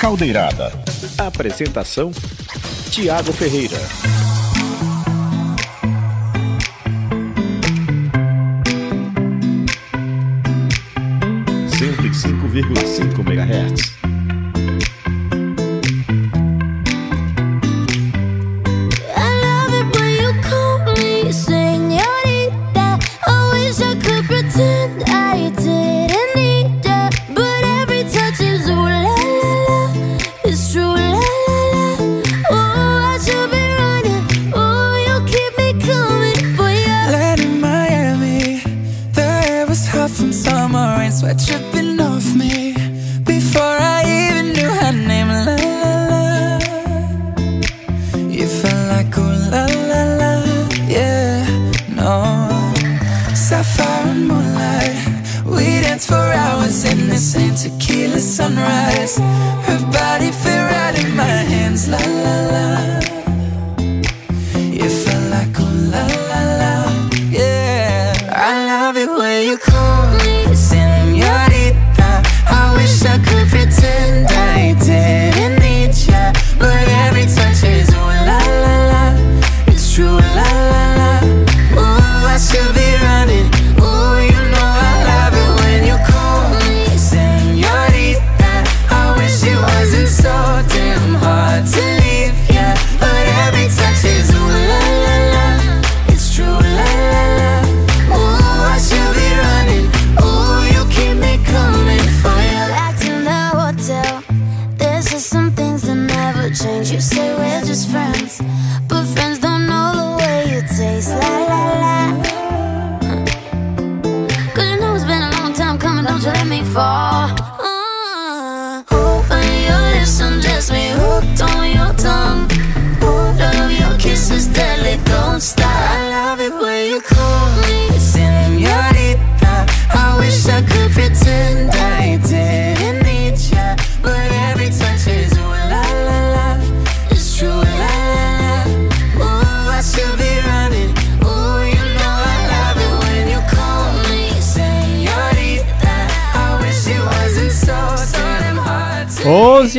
Caldeirada. Apresentação: Tiago Ferreira. Cinco megahertz.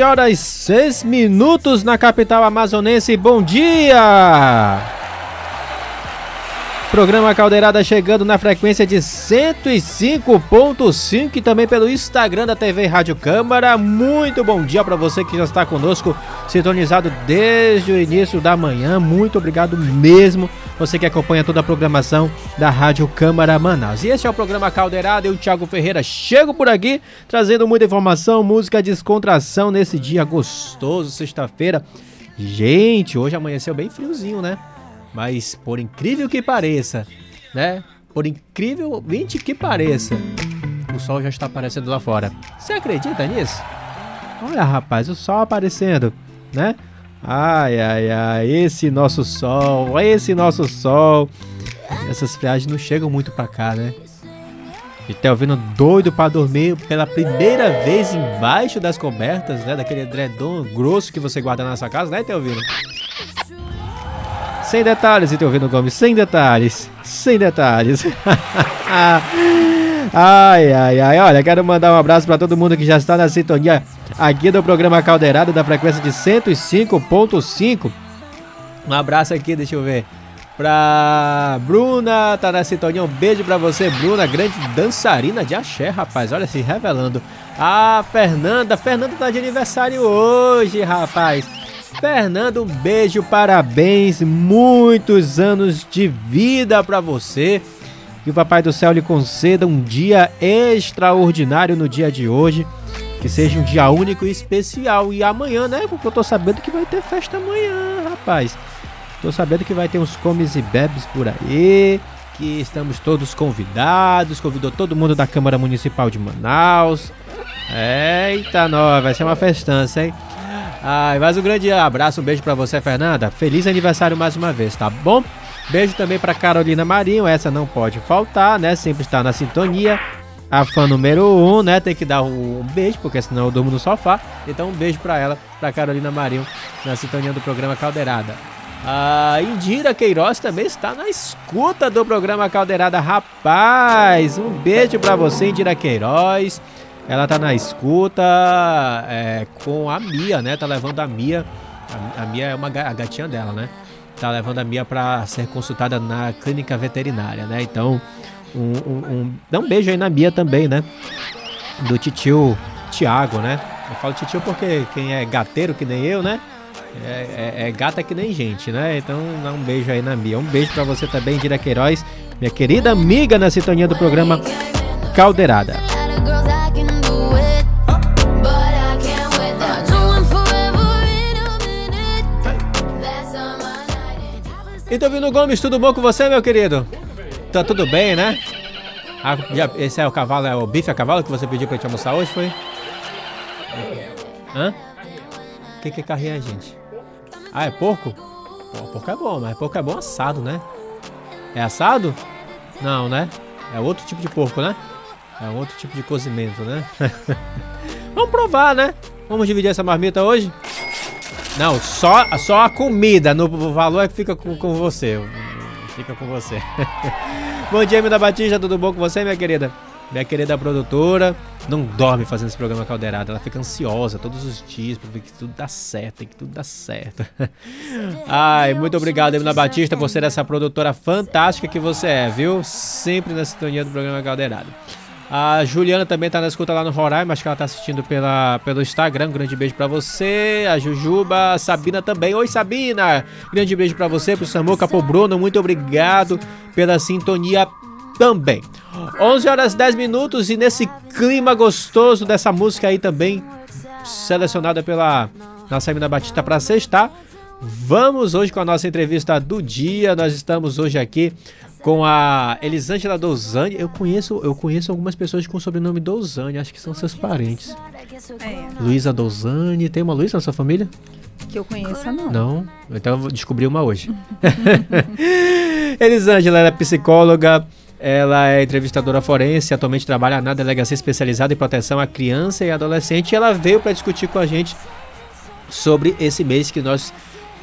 Horas 6 minutos na capital amazonense. Bom dia! Programa Caldeirada chegando na frequência de 105.5 e também pelo Instagram da TV Rádio Câmara. Muito bom dia para você que já está conosco, sintonizado desde o início da manhã. Muito obrigado mesmo. Você que acompanha toda a programação da Rádio Câmara Manaus. E esse é o programa Caldeirada. Eu, Thiago Ferreira, chego por aqui trazendo muita informação, música, descontração nesse dia gostoso, sexta-feira. Gente, hoje amanheceu bem friozinho, né? Mas por incrível que pareça, né? Por incrível que pareça, o sol já está aparecendo lá fora. Você acredita nisso? Olha, rapaz, o sol aparecendo, né? Ai, ai, ai, esse nosso sol, esse nosso sol. Essas viagens não chegam muito pra cá, né? E tá ouvindo doido para dormir pela primeira vez embaixo das cobertas, né? Daquele edredom grosso que você guarda na sua casa, né, Teovino? Sem detalhes, então ouvindo Gomes, sem detalhes, sem detalhes. ai, ai, ai, olha, quero mandar um abraço para todo mundo que já está na sintonia aqui do programa Caldeirado da frequência de 105.5. Um abraço aqui, deixa eu ver. Pra Bruna, tá na sintonia. Um beijo pra você, Bruna, grande dançarina de axé, rapaz. Olha se revelando. Ah, Fernanda, Fernanda tá de aniversário hoje, rapaz. Fernando, um beijo, parabéns, muitos anos de vida para você. Que o Papai do Céu lhe conceda um dia extraordinário no dia de hoje. Que seja um dia único e especial. E amanhã, né? Porque eu tô sabendo que vai ter festa amanhã, rapaz. Tô sabendo que vai ter uns comes e bebes por aí. Que estamos todos convidados. Convidou todo mundo da Câmara Municipal de Manaus. Eita, nós, vai ser uma festança, hein? Ai, mais um grande abraço, um beijo para você, Fernanda. Feliz aniversário mais uma vez, tá bom? Beijo também para Carolina Marinho, essa não pode faltar, né? Sempre está na sintonia. A fã número um, né? Tem que dar um beijo, porque senão eu durmo no sofá. Então um beijo para ela, para Carolina Marinho, na sintonia do programa Caldeirada. A Indira Queiroz também está na escuta do programa Caldeirada. Rapaz, um beijo para você, Indira Queiroz. Ela tá na escuta é, com a Mia, né? Tá levando a Mia. A, a Mia é uma a gatinha dela, né? Tá levando a Mia para ser consultada na clínica veterinária, né? Então, um, um, um, dá um beijo aí na Mia também, né? Do titio Tiago, né? Eu falo titio porque quem é gateiro que nem eu, né? É, é, é, gata que nem gente, né? Então dá um beijo aí na Mia. Um beijo para você também, Dira Queiroz, minha querida amiga na sintonia do programa Caldeirada. Então, Vino Gomes, tudo bom com você, meu querido? Tá tudo bem, né? Ah, já, esse é o cavalo, é o bife a cavalo que você pediu pra gente almoçar hoje, foi? Hã? O que, que é carrinha, gente? Ah, é porco? Pô, porco é bom, mas porco é bom assado, né? É assado? Não, né? É outro tipo de porco, né? É outro tipo de cozimento, né? Vamos provar, né? Vamos dividir essa marmita hoje? Não, só, só a comida, no valor é que fica com, com você. Fica com você. bom dia, Mina Batista, tudo bom com você, minha querida? Minha querida produtora não dorme fazendo esse programa caldeirado, ela fica ansiosa todos os dias para ver que tudo dá certo, que tudo dá certo. Ai, muito obrigado, Emina Batista, por ser essa produtora fantástica que você é, viu? Sempre na sintonia do programa caldeirado. A Juliana também tá na escuta lá no Roraima, acho que ela tá assistindo pela, pelo Instagram. Grande beijo para você. A Jujuba, a Sabina também. Oi, Sabina! Grande beijo para você, pro Samuca, pro Bruno. Muito obrigado pela sintonia também. 11 horas 10 minutos e nesse clima gostoso dessa música aí também, selecionada pela nossa Emina Batista para sexta. Vamos hoje com a nossa entrevista do dia. Nós estamos hoje aqui com a Elisângela Dozani. Eu conheço, eu conheço algumas pessoas com o sobrenome Dozani, acho que são seus parentes. É. Luísa Dozani, tem uma Luísa na sua família? Que eu conheça, não. Não? Então eu vou descobrir uma hoje. Elisângela é psicóloga, ela é entrevistadora forense, atualmente trabalha na delegacia especializada em proteção à criança e adolescente. E ela veio para discutir com a gente sobre esse mês que nós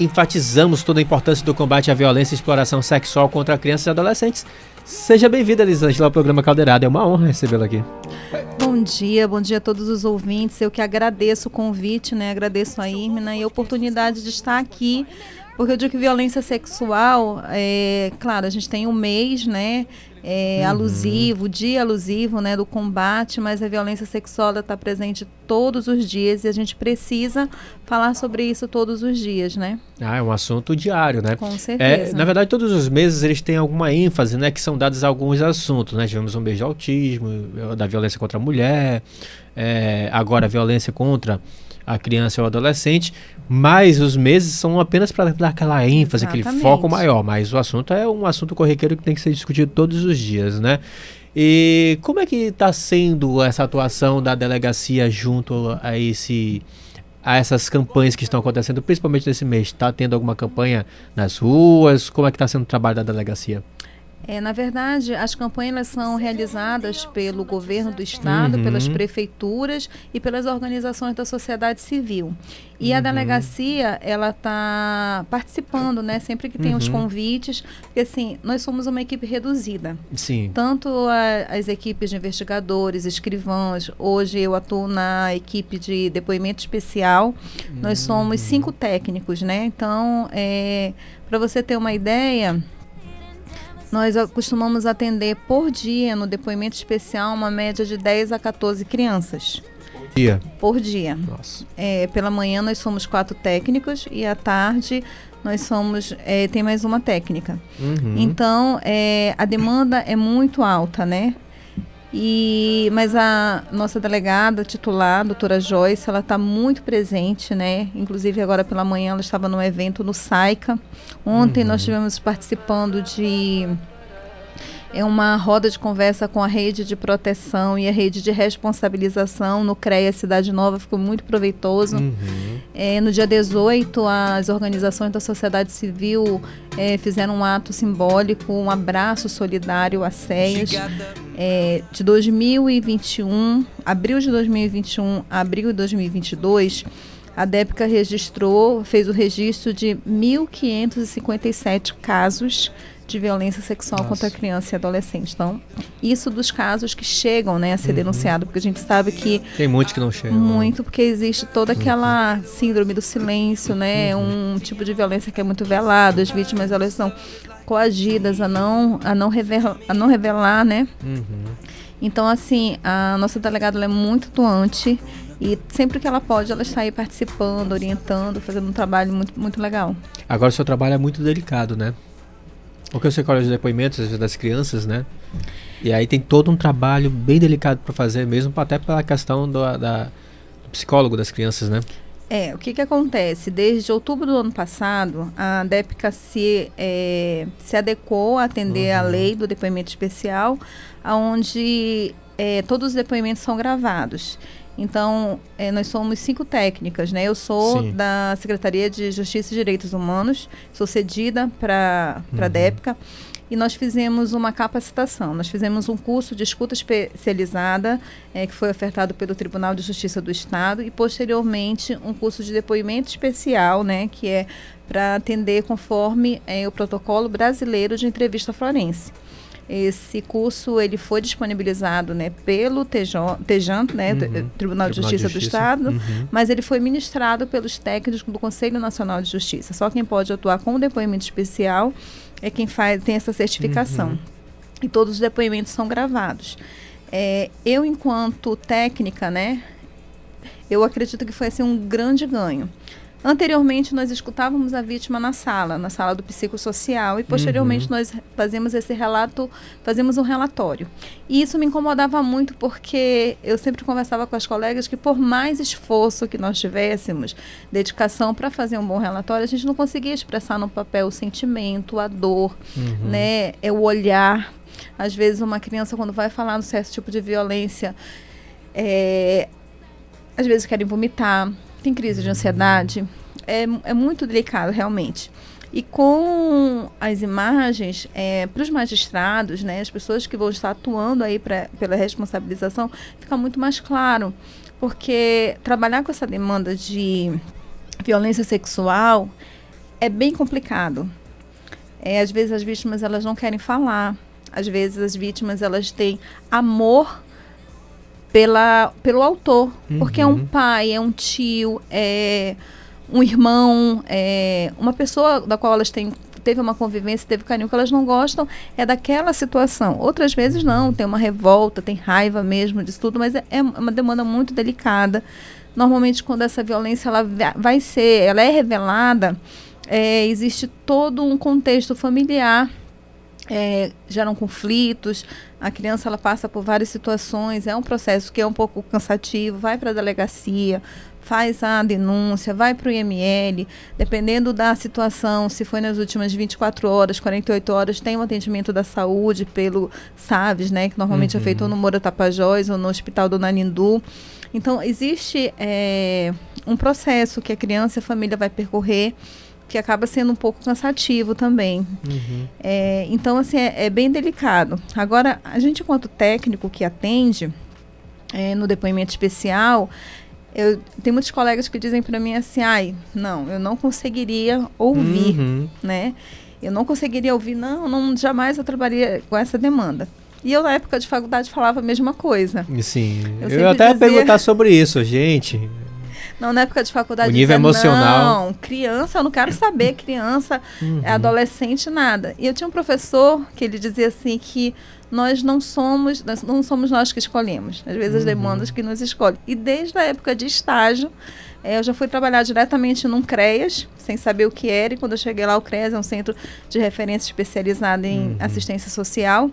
enfatizamos toda a importância do combate à violência e exploração sexual contra crianças e adolescentes. Seja bem-vinda, Elisângela, ao programa Caldeirada. É uma honra recebê-la aqui. Bom dia, bom dia a todos os ouvintes. Eu que agradeço o convite, né? Agradeço a Irmina e a oportunidade de estar aqui porque eu digo que violência sexual, é, claro, a gente tem um mês, né? É, uhum. alusivo, dia alusivo, né, do combate, mas a violência sexual está presente todos os dias e a gente precisa falar sobre isso todos os dias, né? Ah, é um assunto diário, né? Com certeza. É, na verdade, todos os meses eles têm alguma ênfase, né, que são dados alguns assuntos, né? Tivemos um mês de autismo, da violência contra a mulher, é, agora a violência contra a criança ou adolescente, mas os meses são apenas para dar aquela ênfase, Exatamente. aquele foco maior. Mas o assunto é um assunto corriqueiro que tem que ser discutido todos os dias, né? E como é que está sendo essa atuação da delegacia junto a esse a essas campanhas que estão acontecendo, principalmente nesse mês? Está tendo alguma campanha nas ruas? Como é que está sendo o trabalho da delegacia? É, na verdade, as campanhas são realizadas pelo governo do estado, uhum. pelas prefeituras e pelas organizações da sociedade civil. E uhum. a delegacia, ela está participando, né? Sempre que tem uhum. os convites, porque assim, nós somos uma equipe reduzida. Sim. Tanto a, as equipes de investigadores, escrivãos, hoje eu atuo na equipe de depoimento especial. Nós somos cinco técnicos, né? Então, é, para você ter uma ideia, nós costumamos atender por dia, no depoimento especial, uma média de 10 a 14 crianças. Por dia? Por dia. Nossa. É, pela manhã nós somos quatro técnicos e à tarde nós somos é, tem mais uma técnica. Uhum. Então é, a demanda é muito alta, né? E, mas a nossa delegada titular, a doutora Joyce, ela está muito presente, né? Inclusive agora pela manhã ela estava num evento no SAICA. Ontem uhum. nós estivemos participando de é uma roda de conversa com a rede de proteção e a rede de responsabilização no CREA Cidade Nova, ficou muito proveitoso. Uhum. É, no dia 18, as organizações da sociedade civil é, fizeram um ato simbólico, um abraço solidário a CEAS. É, de 2021, abril de 2021 a abril de 2022, a DEPCA registrou, fez o registro de 1.557 casos de violência sexual Nossa. contra criança e adolescente. Então, isso dos casos que chegam né, a ser denunciado, porque a gente sabe que Tem muitos que não chegam. muito porque existe toda aquela síndrome do silêncio, né? Um tipo de violência que é muito velado, as vítimas elas são coagidas a não a não revelar, a não revelar, né? Uhum. Então assim, a nossa delegada é muito atuante e sempre que ela pode, ela está aí participando, orientando, fazendo um trabalho muito muito legal. Agora o seu trabalho é muito delicado, né? Porque você colhe os depoimentos às vezes, das crianças, né? E aí tem todo um trabalho bem delicado para fazer, mesmo até pela questão do, da, do psicólogo das crianças, né? É, o que, que acontece? Desde outubro do ano passado, a DEPCA se, é, se adequou a atender a lei do depoimento especial, onde todos os depoimentos são gravados. Então, é, nós somos cinco técnicas, né? Eu sou Sim. da Secretaria de Justiça e Direitos Humanos, sou cedida para a Uhum. DEPCA, e nós fizemos uma capacitação. Nós fizemos um curso de escuta especializada, eh, que foi ofertado pelo Tribunal de Justiça do Estado, e posteriormente um curso de depoimento especial, né, que é para atender conforme eh, o protocolo brasileiro de entrevista forense. Esse curso ele foi disponibilizado né, pelo TEJAN, né, Uhum. Tribunal, de Tribunal de Justiça, do Justiça. Estado, Uhum. mas ele foi ministrado pelos técnicos do Conselho Nacional de Justiça. Só quem pode atuar com depoimento especial é quem faz, tem essa certificação. Uhum. E todos os depoimentos são gravados. É, eu, enquanto técnica, né, eu acredito que foi assim, um grande ganho. Anteriormente, nós escutávamos a vítima na sala, na sala do psicossocial, e posteriormente Uhum. nós fazemos esse relato, fazemos um relatório. E isso me incomodava muito porque eu sempre conversava com as colegas que por mais esforço que nós tivéssemos, dedicação para fazer um bom relatório, a gente não conseguia expressar no papel o sentimento, a dor, Uhum. né? É o olhar. Às vezes uma criança quando vai falar no certo tipo de violência, é, às vezes querem vomitar, tem crise de ansiedade. É, é muito delicado realmente. E com as imagens, para os magistrados, né, as pessoas que vão estar atuando aí pra, pela responsabilização, fica muito mais claro. Porque trabalhar com essa demanda de violência sexual é bem complicado. É, às vezes as vítimas elas não querem falar. Às vezes as vítimas elas têm amor pela, pelo autor. Porque é um Uhum. pai, é um tio, é um irmão, é uma pessoa da qual elas têm teve uma convivência, teve carinho que elas não gostam, é daquela situação. Outras vezes não, tem uma revolta, tem raiva mesmo disso tudo, mas é, é uma demanda muito delicada. Normalmente quando essa violência ela va- vai ser, ela é revelada, é, existe todo um contexto familiar é, geram conflitos, a criança ela passa por várias situações, é um processo que é um pouco cansativo, vai para a delegacia, faz a denúncia, vai para o IML, dependendo da situação, se foi nas últimas 24 horas, 48 horas, tem um atendimento da saúde pelo SAVES, né, que normalmente é feito ou no Moura Tapajós ou no Hospital do Nanindu. Então, existe é, um processo que a criança e a família vai percorrer, que acaba sendo um pouco cansativo também. Uhum. É, então, assim, é, é bem delicado. Agora, a gente, enquanto técnico que atende é, no depoimento especial, eu tem muitos colegas que dizem para mim assim, ai, não, eu não conseguiria ouvir, Uhum. né? Eu não conseguiria ouvir, não, não, jamais eu trabalharia com essa demanda. E eu, na época de faculdade, falava a mesma coisa. Sim. Eu Eu, até dizia- perguntar sobre isso, gente. Não, na época de faculdade, O nível dizia, emocional. Não, criança, eu não quero saber, criança, Uhum. adolescente, nada. E eu tinha um professor que ele dizia assim que nós não somos, nós não somos nós que escolhemos. Às vezes as Uhum. demandas que nos escolhem. E desde a época de estágio, eh, eu já fui trabalhar diretamente num CREAS, sem saber o que era. E quando eu cheguei lá, o CREAS é um centro de referência especializado em Uhum. assistência social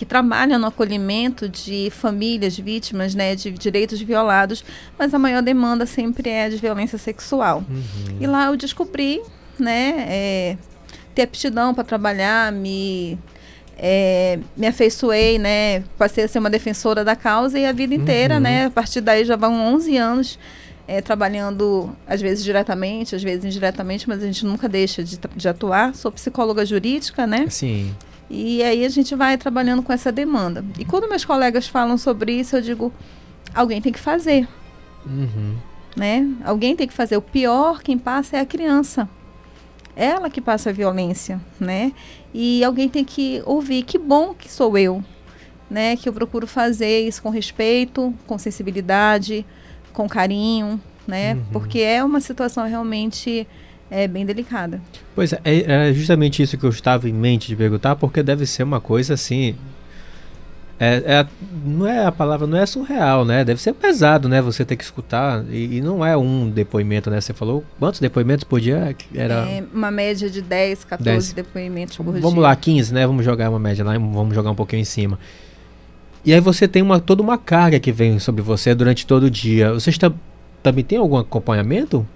que trabalha no acolhimento de famílias vítimas né, de direitos violados, mas a maior demanda sempre é de violência sexual. Uhum. E lá eu descobri, né, é, ter aptidão para trabalhar, me é, me afeiçoei, né, passei a ser uma defensora da causa e a vida inteira, Uhum. né, a partir daí já vão 11 anos é, trabalhando, às vezes diretamente, às vezes indiretamente, mas a gente nunca deixa de, de atuar. Sou psicóloga jurídica, né? Sim. E aí a gente vai trabalhando com essa demanda. E quando meus colegas falam sobre isso, eu digo, alguém tem que fazer, Uhum. né? Alguém tem que fazer. O pior, quem passa é a criança. ela que passa a violência, né? E alguém tem que ouvir, que bom que sou eu, né? Que eu procuro fazer isso com respeito, com sensibilidade, com carinho, né? Uhum. Porque é uma situação realmente é bem delicada. Pois é, é justamente isso que eu estava em mente de perguntar, porque deve ser uma coisa assim é, é, não é a palavra, não é surreal, né? Deve ser pesado, né? Você ter que escutar e, e não é um depoimento, né? Você falou quantos depoimentos por dia? Era é, uma média de 10, 14 10. depoimentos por vamos dia. Vamos lá, 15, né? Vamos jogar uma média lá, vamos jogar um pouquinho em cima. E aí você tem uma, toda uma carga que vem sobre você durante todo o dia. Você está, também tem algum acompanhamento?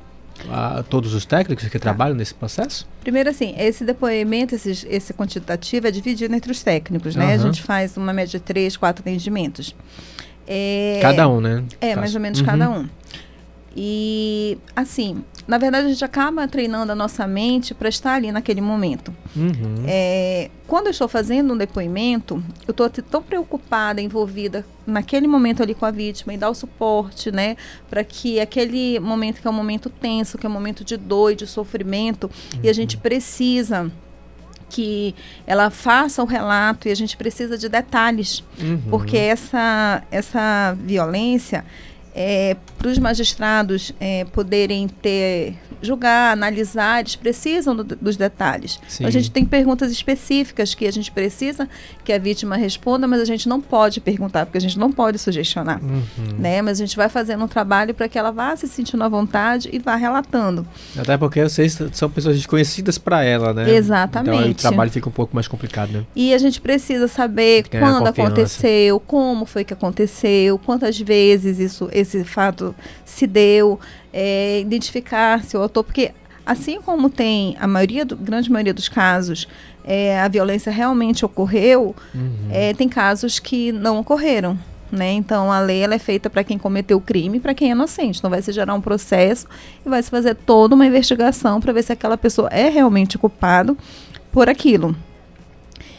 A todos os técnicos que tá. trabalham nesse processo? Primeiro, assim, esse depoimento, esse, esse quantitativo é dividido entre os técnicos, né? Uhum. A gente faz uma média de três, quatro atendimentos. É, cada um, né? É, mais ou menos uhum. cada um. E, assim, na verdade, a gente acaba treinando a nossa mente para estar ali naquele momento. Uhum. É, quando eu estou fazendo um depoimento, eu estou tão preocupada, envolvida naquele momento ali com a vítima e dar o suporte, né? Para que aquele momento que é um momento tenso, que é um momento de dor e de sofrimento, uhum. e a gente precisa que ela faça o relato e a gente precisa de detalhes, uhum. porque essa, essa violência é, para os magistrados é, poderem ter julgar, analisar, eles precisam do, dos detalhes. Então, a gente tem perguntas específicas que a gente precisa que a vítima responda, mas a gente não pode perguntar, porque a gente não pode sugestionar. Uhum. Né? Mas a gente vai fazendo um trabalho para que ela vá se sentindo à vontade e vá relatando. Até porque vocês são pessoas desconhecidas para ela, né? Exatamente. Então o trabalho fica um pouco mais complicado, né? E a gente precisa saber quando aconteceu, como foi que aconteceu, quantas vezes isso, esse fato se deu é, identificar se o autor, porque assim como tem a maioria, do, grande maioria dos casos, é, a violência realmente ocorreu, uhum. é, tem casos que não ocorreram. Né? Então a lei ela é feita para quem cometeu o crime, para quem é inocente. Então vai se gerar um processo e vai se fazer toda uma investigação para ver se aquela pessoa é realmente culpado por aquilo.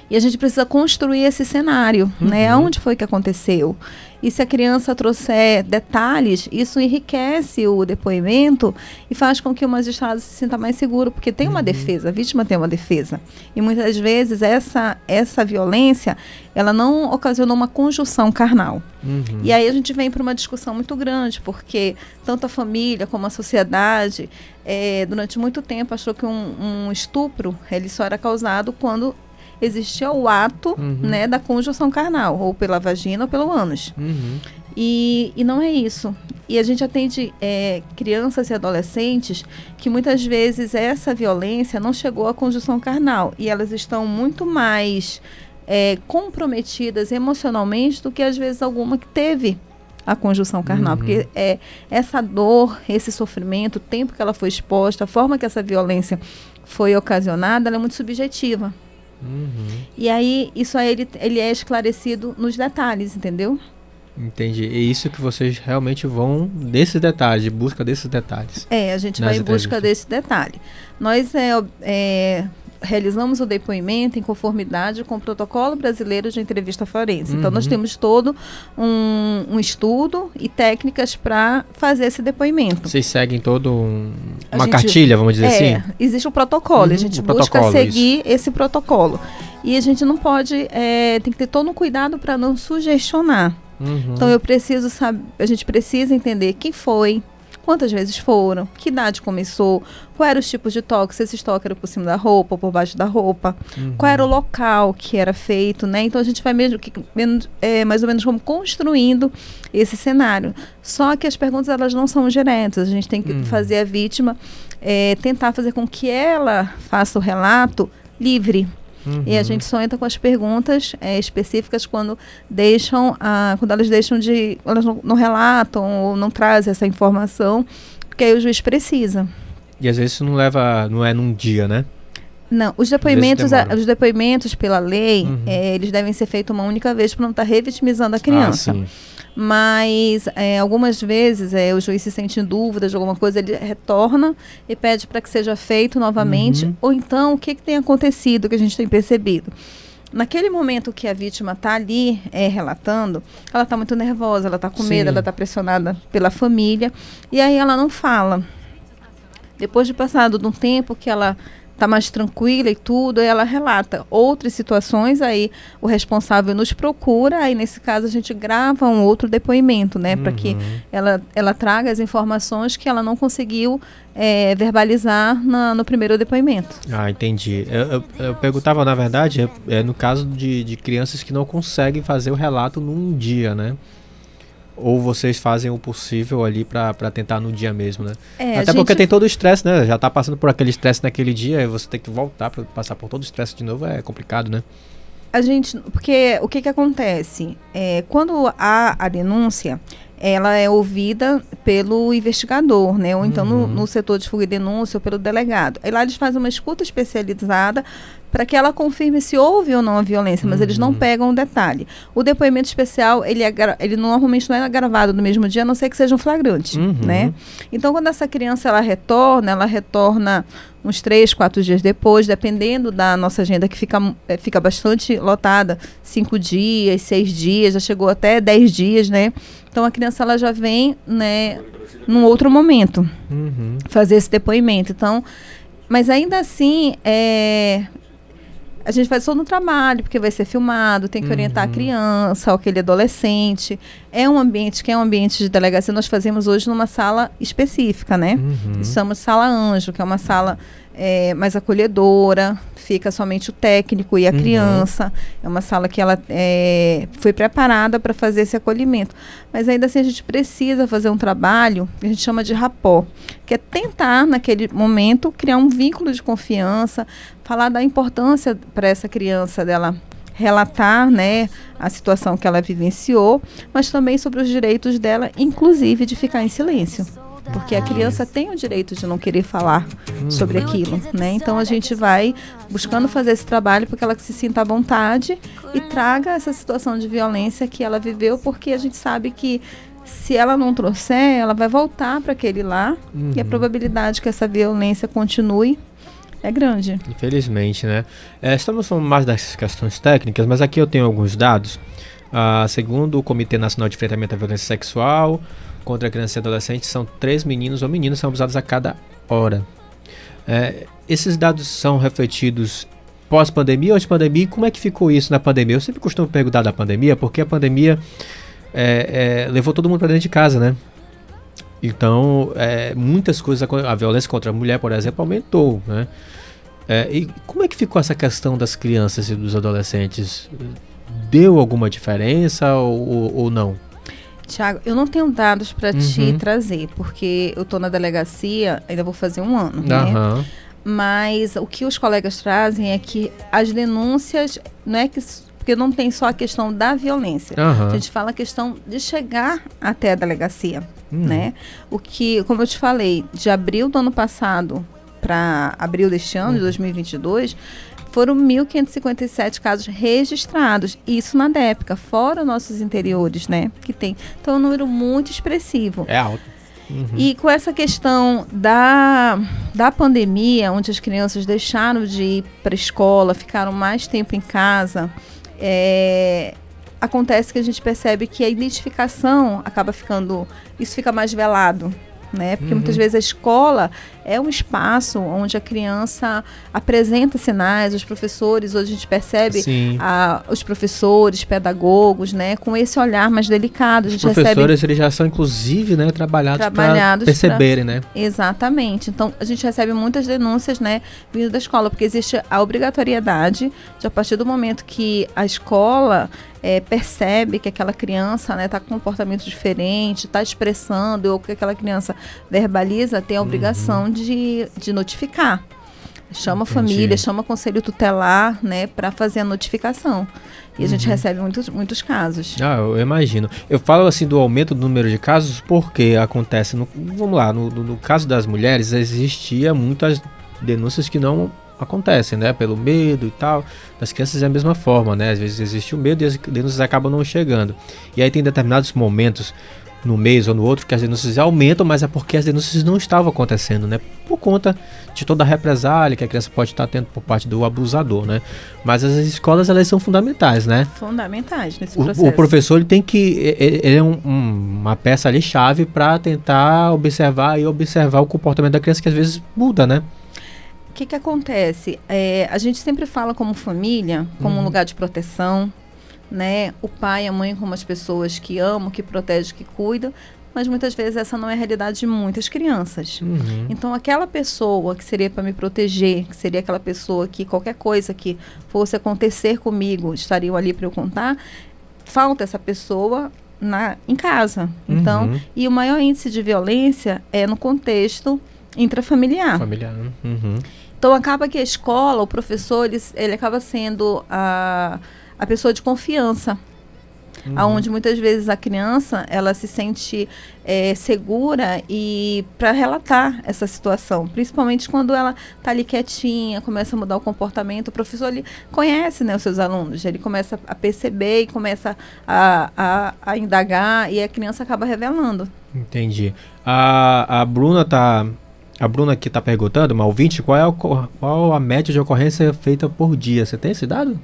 E a gente precisa construir esse cenário, uhum. né? Aonde foi que aconteceu? E se a criança trouxer detalhes, isso enriquece o depoimento e faz com que o magistrado se sinta mais seguro, porque tem uma uhum. defesa, a vítima tem uma defesa. E muitas vezes essa, essa violência, ela não ocasionou uma conjunção carnal. Uhum. E aí a gente vem para uma discussão muito grande, porque tanto a família como a sociedade, é, durante muito tempo, achou que um, um estupro ele só era causado quando existia o ato uhum. né, da conjunção carnal, ou pela vagina ou pelo ânus. Uhum. E, e não é isso. E a gente atende é, crianças e adolescentes que muitas vezes essa violência não chegou à conjunção carnal e elas estão muito mais é, comprometidas emocionalmente do que às vezes alguma que teve a conjunção carnal, uhum. porque é, essa dor, esse sofrimento, o tempo que ela foi exposta, a forma que essa violência foi ocasionada, ela é muito subjetiva. Uhum. E aí, isso aí ele, ele é esclarecido nos detalhes, entendeu? Entendi. E isso que vocês realmente vão desses detalhes, busca desses detalhes. É, a gente vai em busca desse detalhe. Nós é, é, realizamos o depoimento em conformidade com o protocolo brasileiro de entrevista forense. Uhum. Então, nós uhum. temos todo um, um estudo e técnicas para fazer esse depoimento. Vocês seguem todo um, uma gente, cartilha, vamos dizer é, assim? Existe um protocolo, uhum, a gente busca seguir isso. esse protocolo. E a gente não pode, é, tem que ter todo um cuidado para não sugestionar. Uhum. Então eu preciso saber, a gente precisa entender quem foi, quantas vezes foram, que idade começou, quais eram os tipos de toque, se esse toque era por cima da roupa ou por baixo da roupa, uhum. qual era o local que era feito, né? Então a gente vai mesmo que menos, é, mais ou menos como construindo esse cenário. Só que as perguntas elas não são diretas, a gente tem que uhum. fazer a vítima é, tentar fazer com que ela faça o relato livre. Uhum. E a gente só entra com as perguntas é, específicas quando deixam, a, quando elas deixam de, elas não, não relatam ou não trazem essa informação, porque aí o juiz precisa. E às vezes isso não leva, não é num dia, né? Não, os depoimentos, a, os depoimentos pela lei, uhum. é, eles devem ser feitos uma única vez para não estar tá revitimizando a criança. Ah, Mas é, algumas vezes é, o juiz se sente em dúvida de alguma coisa, ele retorna e pede para que seja feito novamente. Uhum. Ou então, o que, que tem acontecido que a gente tem percebido? Naquele momento que a vítima está ali é, relatando, ela está muito nervosa, ela está com Sim. medo, ela está pressionada pela família, e aí ela não fala. Depois de passado de um tempo que ela tá mais tranquila e tudo, aí ela relata outras situações, aí o responsável nos procura, aí nesse caso a gente grava um outro depoimento, né, para que Uhum. ela, ela traga as informações que ela não conseguiu é, verbalizar na- no primeiro depoimento. Ah, entendi. Eu, eu- eu perguntava, na verdade, é, é no caso de, de crianças que não conseguem fazer o relato num dia, né? Ou vocês fazem o possível ali pra tentar no dia mesmo, né? É, Até porque gente- tem todo o estresse, né? Já tá passando por aquele estresse naquele dia e você tem que voltar pra passar por todo o estresse de novo, é complicado, né? A gente, porque o que que acontece? É, quando há a denúncia, ela é ouvida pelo investigador, né? Ou então no, Uhum. no setor de fuga e denúncia ou pelo delegado. Aí lá eles fazem uma escuta especializada para que ela confirme se houve ou não a violência, mas eles não Uhum. pegam o detalhe. O depoimento especial, ele, é, ele normalmente não é gravado no mesmo dia, a não ser que seja um flagrante, Uhum. né? Então, quando essa criança ela retorna, ela retorna uns três, quatro dias depois, dependendo da nossa agenda, que fica, eh, fica bastante lotada, cinco dias, seis dias, já chegou até dez dias, né? Então, a criança ela já vem, né, num outro momento Uhum. fazer esse depoimento. Então, mas ainda assim, é, a gente faz todo um trabalho, porque vai ser filmado, tem que orientar a Uhum. criança, aquele adolescente. É um ambiente que é um ambiente de delegacia, nós fazemos hoje numa sala específica, né? Uhum. Chamamos Sala Anjo, que é uma sala é, mais acolhedora, fica somente o técnico e a Uhum. criança. É uma sala que ela é, foi preparada para fazer esse acolhimento. Mas ainda assim a gente precisa fazer um trabalho que a gente chama de rapó, que é tentar, naquele momento, criar um vínculo de confiança, falar da importância para essa criança dela relatar né, a situação que ela vivenciou, mas também sobre os direitos dela, inclusive de ficar em silêncio. Porque a criança tem o direito de não querer falar sobre aquilo, né? Então a gente vai buscando fazer esse trabalho para que ela se sinta à vontade e traga essa situação de violência que ela viveu, porque a gente sabe que se ela não trouxer, ela vai voltar para aquele lá e a Uhum. probabilidade que essa violência continue é grande. Infelizmente, né? É, estamos falando mais das questões técnicas, mas aqui eu tenho alguns dados. Ah, segundo o Comitê Nacional de Enfrentamento à Violência Sexual contra crianças e adolescentes, são três meninos ou meninas são abusados a cada hora. É, esses dados são refletidos pós-pandemia ou antes-pandemia? E como é que ficou isso na pandemia? Eu sempre costumo perguntar da pandemia, porque a pandemia é, é, levou todo mundo para dentro de casa, né? Então, é, muitas coisas, a violência contra a mulher, por exemplo, aumentou, né? É, e como é que ficou essa questão das crianças e dos adolescentes? Deu alguma diferença ou, ou- ou não? Tiago, eu não tenho dados para te Uhum. trazer, porque eu estou na delegacia, ainda vou fazer um ano, né? Aham. Mas o que os colegas trazem é que as denúncias, não é que porque não tem só a questão da violência. Aham. A gente fala a questão de chegar até a delegacia, Uhum. né? O que, como eu te falei, de abril do ano passado para abril deste ano, de 2022, foram 1.557 casos registrados. Isso na DEPCA, fora nossos interiores, né? Que tem. Então é um número muito expressivo. É alto. Uhum. E com essa questão da, da pandemia, onde as crianças deixaram de ir para a escola, ficaram mais tempo em casa, é, acontece que a gente percebe que a identificação acaba ficando. Isso fica mais velado. Né? Porque Uhum. muitas vezes a escola é um espaço onde a criança apresenta sinais, os professores, hoje a gente percebe a- os professores, pedagogos, né, com esse olhar mais delicado. Os gente recebe professores eles já são inclusive né, trabalhados para Trabalhados pra- perceberem, né? Exatamente. Então, a gente recebe muitas denúncias, né, vindo da escola, porque existe a obrigatoriedade de, a partir do momento que a escola eh, percebe que aquela criança está com um comportamento diferente, está expressando, ou que aquela criança verbaliza, tem a obrigação de, de notificar. Chama a família, chama o conselho tutelar, né, para fazer a notificação. E a gente recebe muitos, muitos casos. Ah, eu imagino. Eu falo assim do aumento do número de casos porque acontece, no, vamos lá, no, no- caso das mulheres existia muitas denúncias que não acontecem, né? Pelo medo e tal. Das crianças é a mesma forma, né? Às vezes existe o medo e as denúncias acabam não chegando. E aí tem determinados momentos no mês ou no outro que as denúncias aumentam, mas é porque as denúncias não estavam acontecendo, né? Por conta de toda a represália que a criança pode estar tendo por parte do abusador, né? Mas as escolas elas são fundamentais, né? Fundamentais nesse O, processo. o professor ele tem que ele é um- um- uma peça ali chave para tentar observar e observar o comportamento da criança que às vezes muda, né? que, que acontece? É, a gente sempre fala como família, como uhum. um lugar de proteção, né? O pai e a mãe como as pessoas que amam, que protegem, que cuidam, mas muitas vezes essa não é a realidade de muitas crianças. Uhum. Então, aquela pessoa que seria para me proteger, que seria aquela pessoa que qualquer coisa que fosse acontecer comigo estariam ali para eu contar, falta essa pessoa na, em casa. Então, uhum. e o maior índice de violência é no contexto intrafamiliar. Familiar. Né? Uhum. Então acaba que a escola, o professor, ele, ele acaba sendo a, a pessoa de confiança. Uhum. Aonde muitas vezes a criança ela se sente é, segura e para relatar essa situação, principalmente quando ela está ali quietinha, começa a mudar o comportamento, o professor ele conhece né, os seus alunos, ele começa a perceber e começa a, a, a indagar e a criança acaba revelando. Entendi. A, a Bruna está a Bruna aqui está perguntando, uma ouvinte, qual é a, qual a média de ocorrência feita por dia? Você tem esse dado?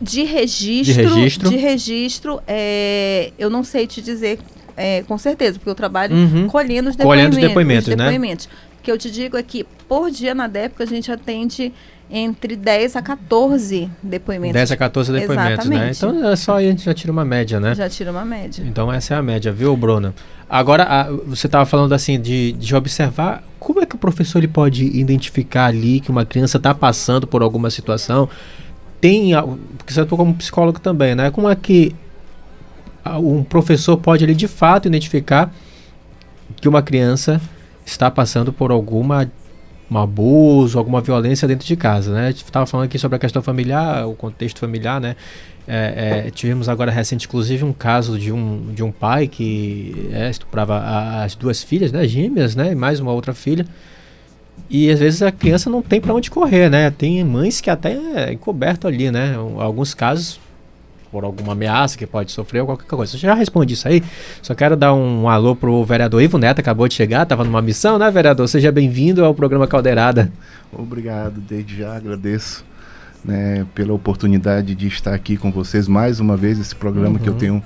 De registro, de registro, de registro é, eu não sei te dizer é, com certeza, porque eu trabalho uhum. colhendo os depoimentos. Colhendo os depoimentos, os depoimentos. Né? O que eu te digo é que, por dia na DEPCA, a gente atende entre 10 a 14 depoimentos. 10 a 14 depoimentos, né? Exatamente. né? Então é só aí a gente já tira uma média, né? Já tira uma média. Então essa é a média, viu, Bruna? Agora, a, você estava falando assim de, de observar como é que o professor ele pode identificar ali que uma criança está passando por alguma situação. Tem, porque você atua como psicólogo também, né? Como é que um professor pode ele de fato identificar que uma criança está passando por alguma um abuso, alguma violência dentro de casa, né? A gente estava falando aqui sobre a questão familiar, o contexto familiar, né? É, é, tivemos agora recente, inclusive, um caso de um, de um pai que é, estuprava as duas filhas, né? Gêmeas, né? E mais uma outra filha. E às vezes a criança não tem para onde correr, né? Tem mães que até é encoberto ali, né? Alguns casos por alguma ameaça que pode sofrer ou qualquer coisa. Você já responde isso aí. Só quero dar um alô pro vereador Ivo Neto, acabou de chegar, estava numa missão, né, vereador? Seja bem-vindo ao programa Caldeirada. Obrigado, desde já agradeço né, pela oportunidade de estar aqui com vocês mais uma vez, esse programa uhum. que eu uhum. tenho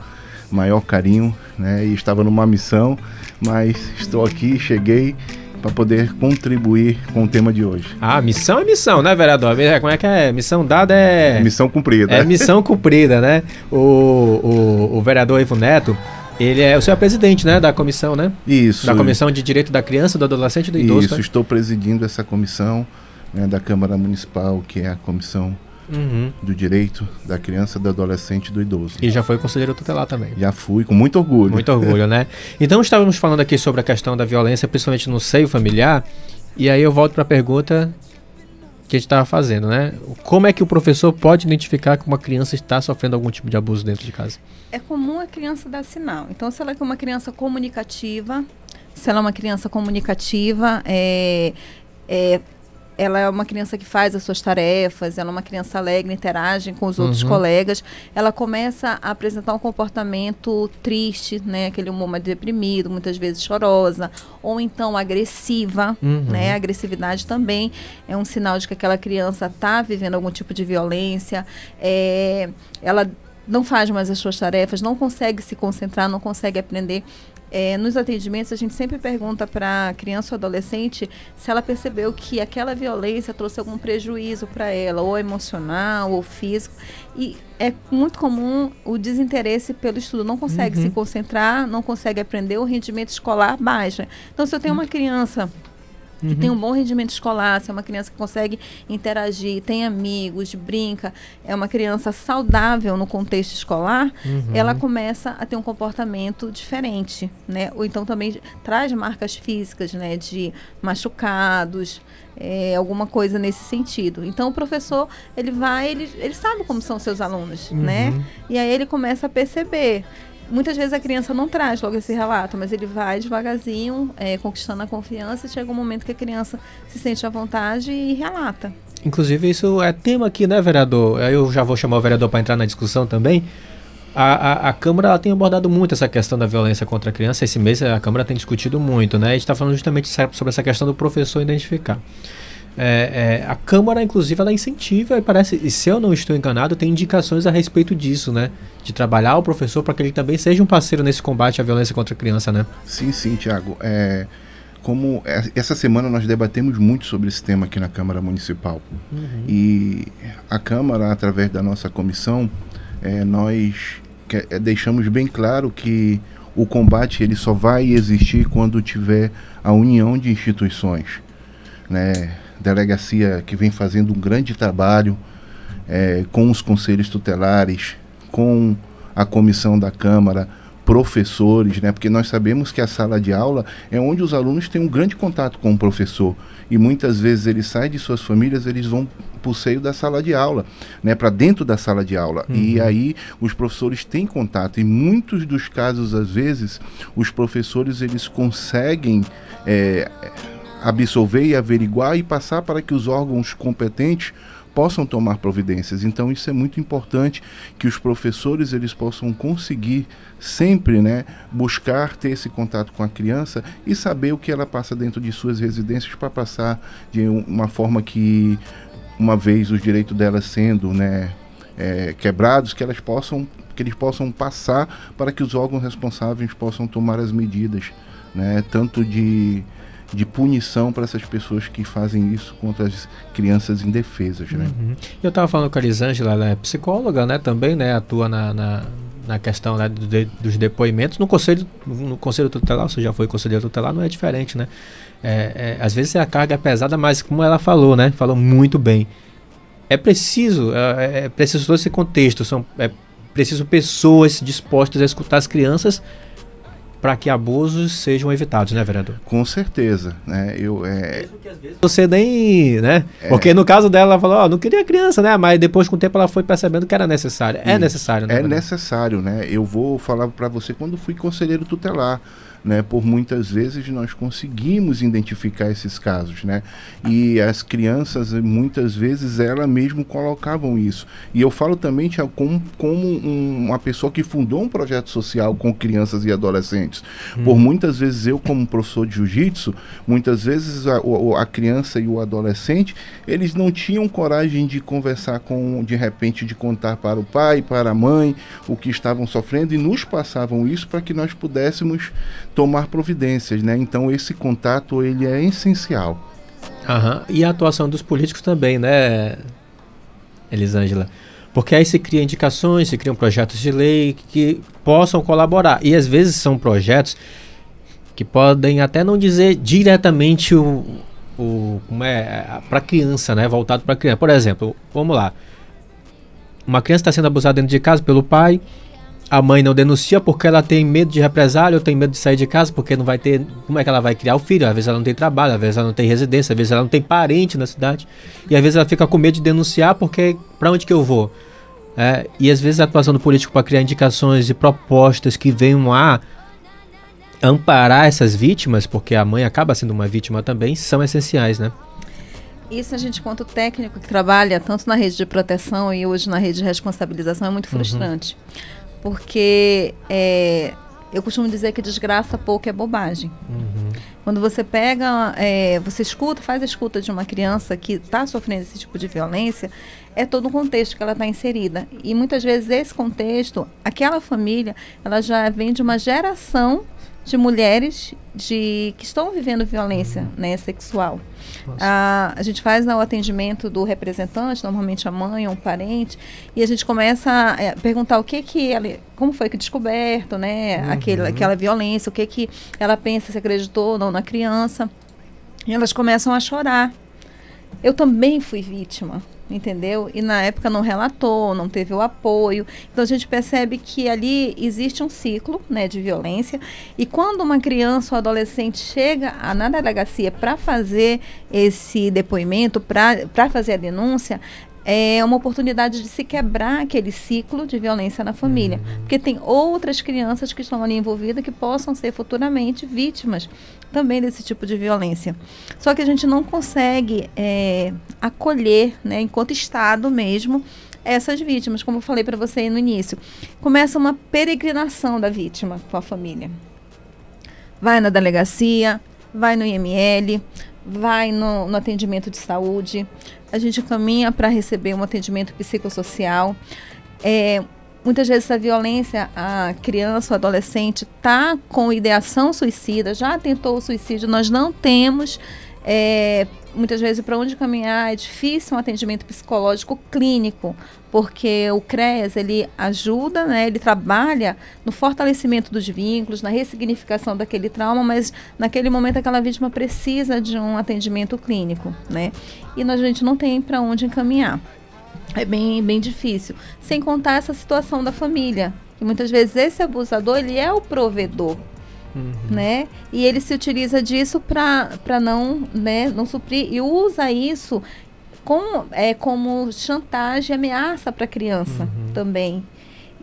maior carinho, né, e estava numa missão, mas estou aqui, cheguei para poder contribuir com o tema de hoje. Ah, missão é missão, né, vereador? É, como é que é? Missão dada é. Missão cumprida. É missão cumprida, né? O, o, o vereador Ivo Neto. Ele é o senhor é presidente, né, da comissão, né? Isso. Da comissão de direito da criança, do adolescente e do idoso. Isso, né? estou presidindo essa comissão né, da Câmara Municipal, que é a comissão uhum. do direito da criança, do adolescente e do idoso. E já foi conselheiro tutelar também. Já fui, com muito orgulho. Muito orgulho, né? Então estávamos falando aqui sobre a questão da violência, principalmente no seio familiar, e aí eu volto para a pergunta que a gente estava fazendo, né? Como é que o professor pode identificar que uma criança está sofrendo algum tipo de abuso dentro de casa? É comum a criança dar sinal. Então, se ela é uma criança comunicativa, se ela é uma criança comunicativa, é, é, ela é uma criança que faz as suas tarefas, ela é uma criança alegre, interage com os outros uhum. colegas, ela começa a apresentar um comportamento triste, né, aquele humor mais deprimido, muitas vezes chorosa, ou então agressiva, uhum. né, a agressividade também é um sinal de que aquela criança está vivendo algum tipo de violência, é, ela não faz mais as suas tarefas, não consegue se concentrar, não consegue aprender. É, nos atendimentos, a gente sempre pergunta para a criança ou adolescente se ela percebeu que aquela violência trouxe algum prejuízo para ela, ou emocional, ou físico. E é muito comum o desinteresse pelo estudo. Não consegue uhum. se concentrar, não consegue aprender, o rendimento escolar baixa. Então, se eu tenho uma criança que uhum. tem um bom rendimento escolar, se é uma criança que consegue interagir, tem amigos, brinca, é uma criança saudável no contexto escolar, uhum. ela começa a ter um comportamento diferente, né? Ou então também traz marcas físicas, né? De machucados, é, alguma coisa nesse sentido. Então o professor ele vai, ele, ele sabe como são seus alunos, né? uhum. né? E aí ele começa a perceber muitas vezes a criança não traz logo esse relato, mas ele vai devagarzinho, é, conquistando a confiança, e chega um momento que a criança se sente à vontade e relata. Inclusive, isso é tema aqui, né, vereador? Eu já vou chamar o vereador para entrar na discussão também. A, a, a Câmara tem abordado muito essa questão da violência contra a criança. Esse mês a Câmara tem discutido muito, né? A gente está falando justamente sobre essa questão do professor identificar. É, é, a Câmara, inclusive, ela incentiva, e parece, e se eu não estou enganado, tem indicações a respeito disso, né? De trabalhar o professor para que ele também seja um parceiro nesse combate à violência contra a criança, né? Sim, sim, Tiago. É, como essa semana nós debatemos muito sobre esse tema aqui na Câmara Municipal. Uhum. E a Câmara, através da nossa comissão, é, nós que, é, deixamos bem claro que o combate ele só vai existir quando tiver a união de instituições. Né? Delegacia que vem fazendo um grande trabalho é, com os conselhos tutelares, com a comissão da Câmara, professores, né? Porque nós sabemos que a sala de aula é onde os alunos têm um grande contato com o professor e muitas vezes eles saem de suas famílias, eles vão para o seio da sala de aula, né? Para dentro da sala de aula uhum. e aí os professores têm contato. Em muitos dos casos, às vezes, os professores eles conseguem é, absolver e averiguar e passar para que os órgãos competentes possam tomar providências. Então isso é muito importante que os professores eles possam conseguir sempre, né, buscar ter esse contato com a criança e saber o que ela passa dentro de suas residências para passar de uma forma que uma vez os direitos delas sendo, né, é, quebrados, que elas possam que eles possam passar para que os órgãos responsáveis possam tomar as medidas, né, tanto de de punição para essas pessoas que fazem isso contra as crianças indefesas, né? Uhum. Eu estava falando com a Elisângela, ela é psicóloga, né? Também, né? Atua na, na, na questão né, do de, dos depoimentos. No conselho, no conselho tutelar, você já foi conselheiro tutelar, não é diferente, né? É, é, às vezes a carga é pesada, mas como ela falou, né? Falou muito bem. É preciso, é, é preciso todo esse contexto. São, é preciso pessoas dispostas a escutar as crianças para que abusos sejam evitados, né, vereador? Com certeza, né? Eu é... Mesmo que às vezes você nem, né? É... Porque no caso dela, ela falou, ó, oh, não queria criança, né? Mas depois com o tempo ela foi percebendo que era necessário. É necessário, né? É necessário, né? Eu vou falar para você quando fui conselheiro tutelar né? Por muitas vezes nós conseguimos identificar esses casos, né? E as crianças muitas vezes ela mesmo colocavam isso. E eu falo também como, como um, uma pessoa que fundou um projeto social com crianças e adolescentes. Hum. Por muitas vezes eu como professor de jiu-jitsu, muitas vezes a, a criança e o adolescente eles não tinham coragem de conversar com, de repente, de contar para o pai, para a mãe o que estavam sofrendo e nos passavam isso para que nós pudéssemos tomar providências, né? Então esse contato ele é essencial. Aham. E a atuação dos políticos também, né, Elisângela? Porque aí se cria indicações, se criam projetos de lei que possam colaborar. E às vezes são projetos que podem até não dizer diretamente o, o como é para criança, né, voltado para criança. Por exemplo, vamos lá. Uma criança está sendo abusada dentro de casa pelo pai, a mãe não denuncia porque ela tem medo de represália ou tem medo de sair de casa porque não vai ter. Como é que ela vai criar o filho? Às vezes ela não tem trabalho, às vezes ela não tem residência, às vezes ela não tem parente na cidade. E às vezes ela fica com medo de denunciar porque para onde que eu vou? É, e às vezes a atuação do político para criar indicações e propostas que venham a amparar essas vítimas, porque a mãe acaba sendo uma vítima também, são essenciais, né? Isso a gente, quanto técnico que trabalha tanto na rede de proteção e hoje na rede de responsabilização, é muito uhum. frustrante. Uhum porque é, eu costumo dizer que desgraça pouco é bobagem. Uhum. Quando você pega, é, você escuta, faz a escuta de uma criança que está sofrendo esse tipo de violência, é todo o contexto que ela está inserida. E muitas vezes esse contexto, aquela família, ela já vem de uma geração de mulheres de, que estão vivendo violência né, sexual. A, a gente faz né, o atendimento do representante, normalmente a mãe ou um parente, e a gente começa a é, perguntar o que que ela, como foi que descoberto, né, uhum. aquele, aquela violência, o que que ela pensa, se acreditou ou não na criança. E elas começam a chorar. Eu também fui vítima entendeu? E na época não relatou, não teve o apoio. Então a gente percebe que ali existe um ciclo, né, de violência. E quando uma criança ou adolescente chega a, na delegacia para fazer esse depoimento, para fazer a denúncia, é uma oportunidade de se quebrar aquele ciclo de violência na família. Uhum. Porque tem outras crianças que estão ali envolvidas que possam ser futuramente vítimas também desse tipo de violência. Só que a gente não consegue é, acolher, né, enquanto Estado mesmo, essas vítimas, como eu falei para você aí no início. Começa uma peregrinação da vítima com a família. Vai na delegacia, vai no IML, vai no, no atendimento de saúde, a gente caminha para receber um atendimento psicossocial. É, muitas vezes a violência, a criança ou adolescente está com ideação suicida, já tentou o suicídio, nós não temos é, muitas vezes para onde caminhar, é difícil um atendimento psicológico clínico, porque o CREAS ele ajuda, né, ele trabalha no fortalecimento dos vínculos, na ressignificação daquele trauma, mas naquele momento aquela vítima precisa de um atendimento clínico, né? E a gente não tem para onde encaminhar. É bem, bem difícil. Sem contar essa situação da família. Que muitas vezes esse abusador, ele é o provedor. Uhum. Né? E ele se utiliza disso para não, né, não suprir e usa isso com, é, como chantagem ameaça para a criança uhum. também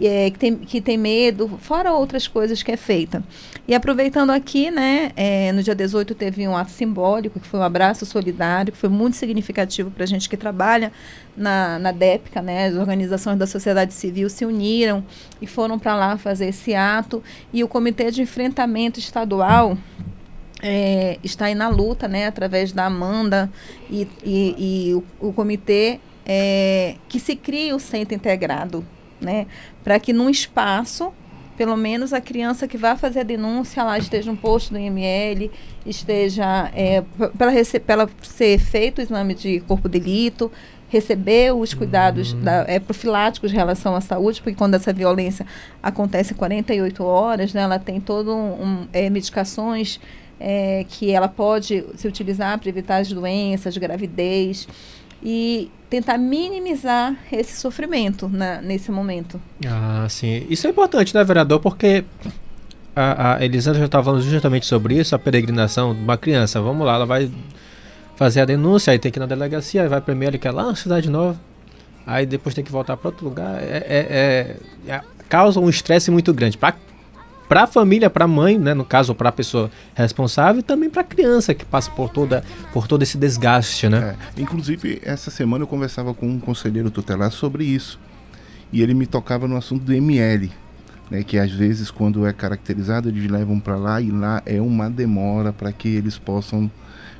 é, que, tem, que tem medo, fora outras coisas que é feita. E aproveitando aqui, né, é, no dia 18 teve um ato simbólico, que foi um abraço solidário, que foi muito significativo para a gente que trabalha na, na DEPCA, né, as organizações da sociedade civil se uniram e foram para lá fazer esse ato. E o Comitê de Enfrentamento Estadual é, está aí na luta, né, através da Amanda e, e, e o, o comitê é, que se crie o centro integrado né? Para que num espaço, pelo menos a criança que vai fazer a denúncia lá esteja um posto do IML, esteja é, para ser feito o exame de corpo de delito, receber os cuidados uhum. da, é, profiláticos em relação à saúde, porque quando essa violência acontece em 48 horas, né, ela tem todo um, um é, medicações é, que ela pode se utilizar para evitar as doenças, gravidez e tentar minimizar esse sofrimento na, nesse momento. Ah, sim. Isso é importante, né, vereador? Porque a, a Elisandra já estava falando justamente sobre isso, a peregrinação de uma criança. Vamos lá, ela vai fazer a denúncia, aí tem que ir na delegacia, aí vai primeiro que é lá na Cidade Nova, aí depois tem que voltar para outro lugar. É, é, é, é causa um estresse muito grande para para a família, para a mãe, né, no caso, para a pessoa responsável, e também para a criança que passa por toda por todo esse desgaste, né? É, inclusive essa semana eu conversava com um conselheiro tutelar sobre isso e ele me tocava no assunto do ML, né, que às vezes quando é caracterizado eles levam para lá e lá é uma demora para que eles possam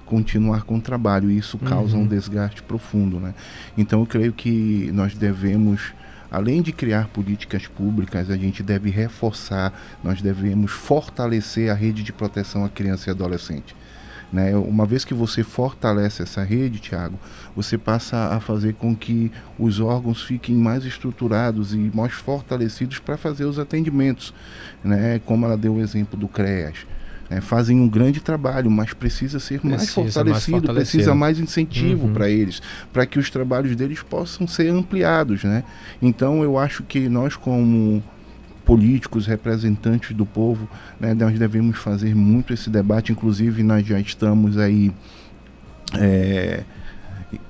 continuar com o trabalho e isso causa uhum. um desgaste profundo, né? Então eu creio que nós devemos Além de criar políticas públicas, a gente deve reforçar, nós devemos fortalecer a rede de proteção à criança e adolescente. Né? Uma vez que você fortalece essa rede, Tiago, você passa a fazer com que os órgãos fiquem mais estruturados e mais fortalecidos para fazer os atendimentos, né? como ela deu o exemplo do CREAS é, fazem um grande trabalho, mas precisa ser mais, precisa fortalecido, mais precisa mais incentivo uhum. para eles, para que os trabalhos deles possam ser ampliados, né? Então eu acho que nós como políticos, representantes do povo, né, nós devemos fazer muito esse debate, inclusive nós já estamos aí é,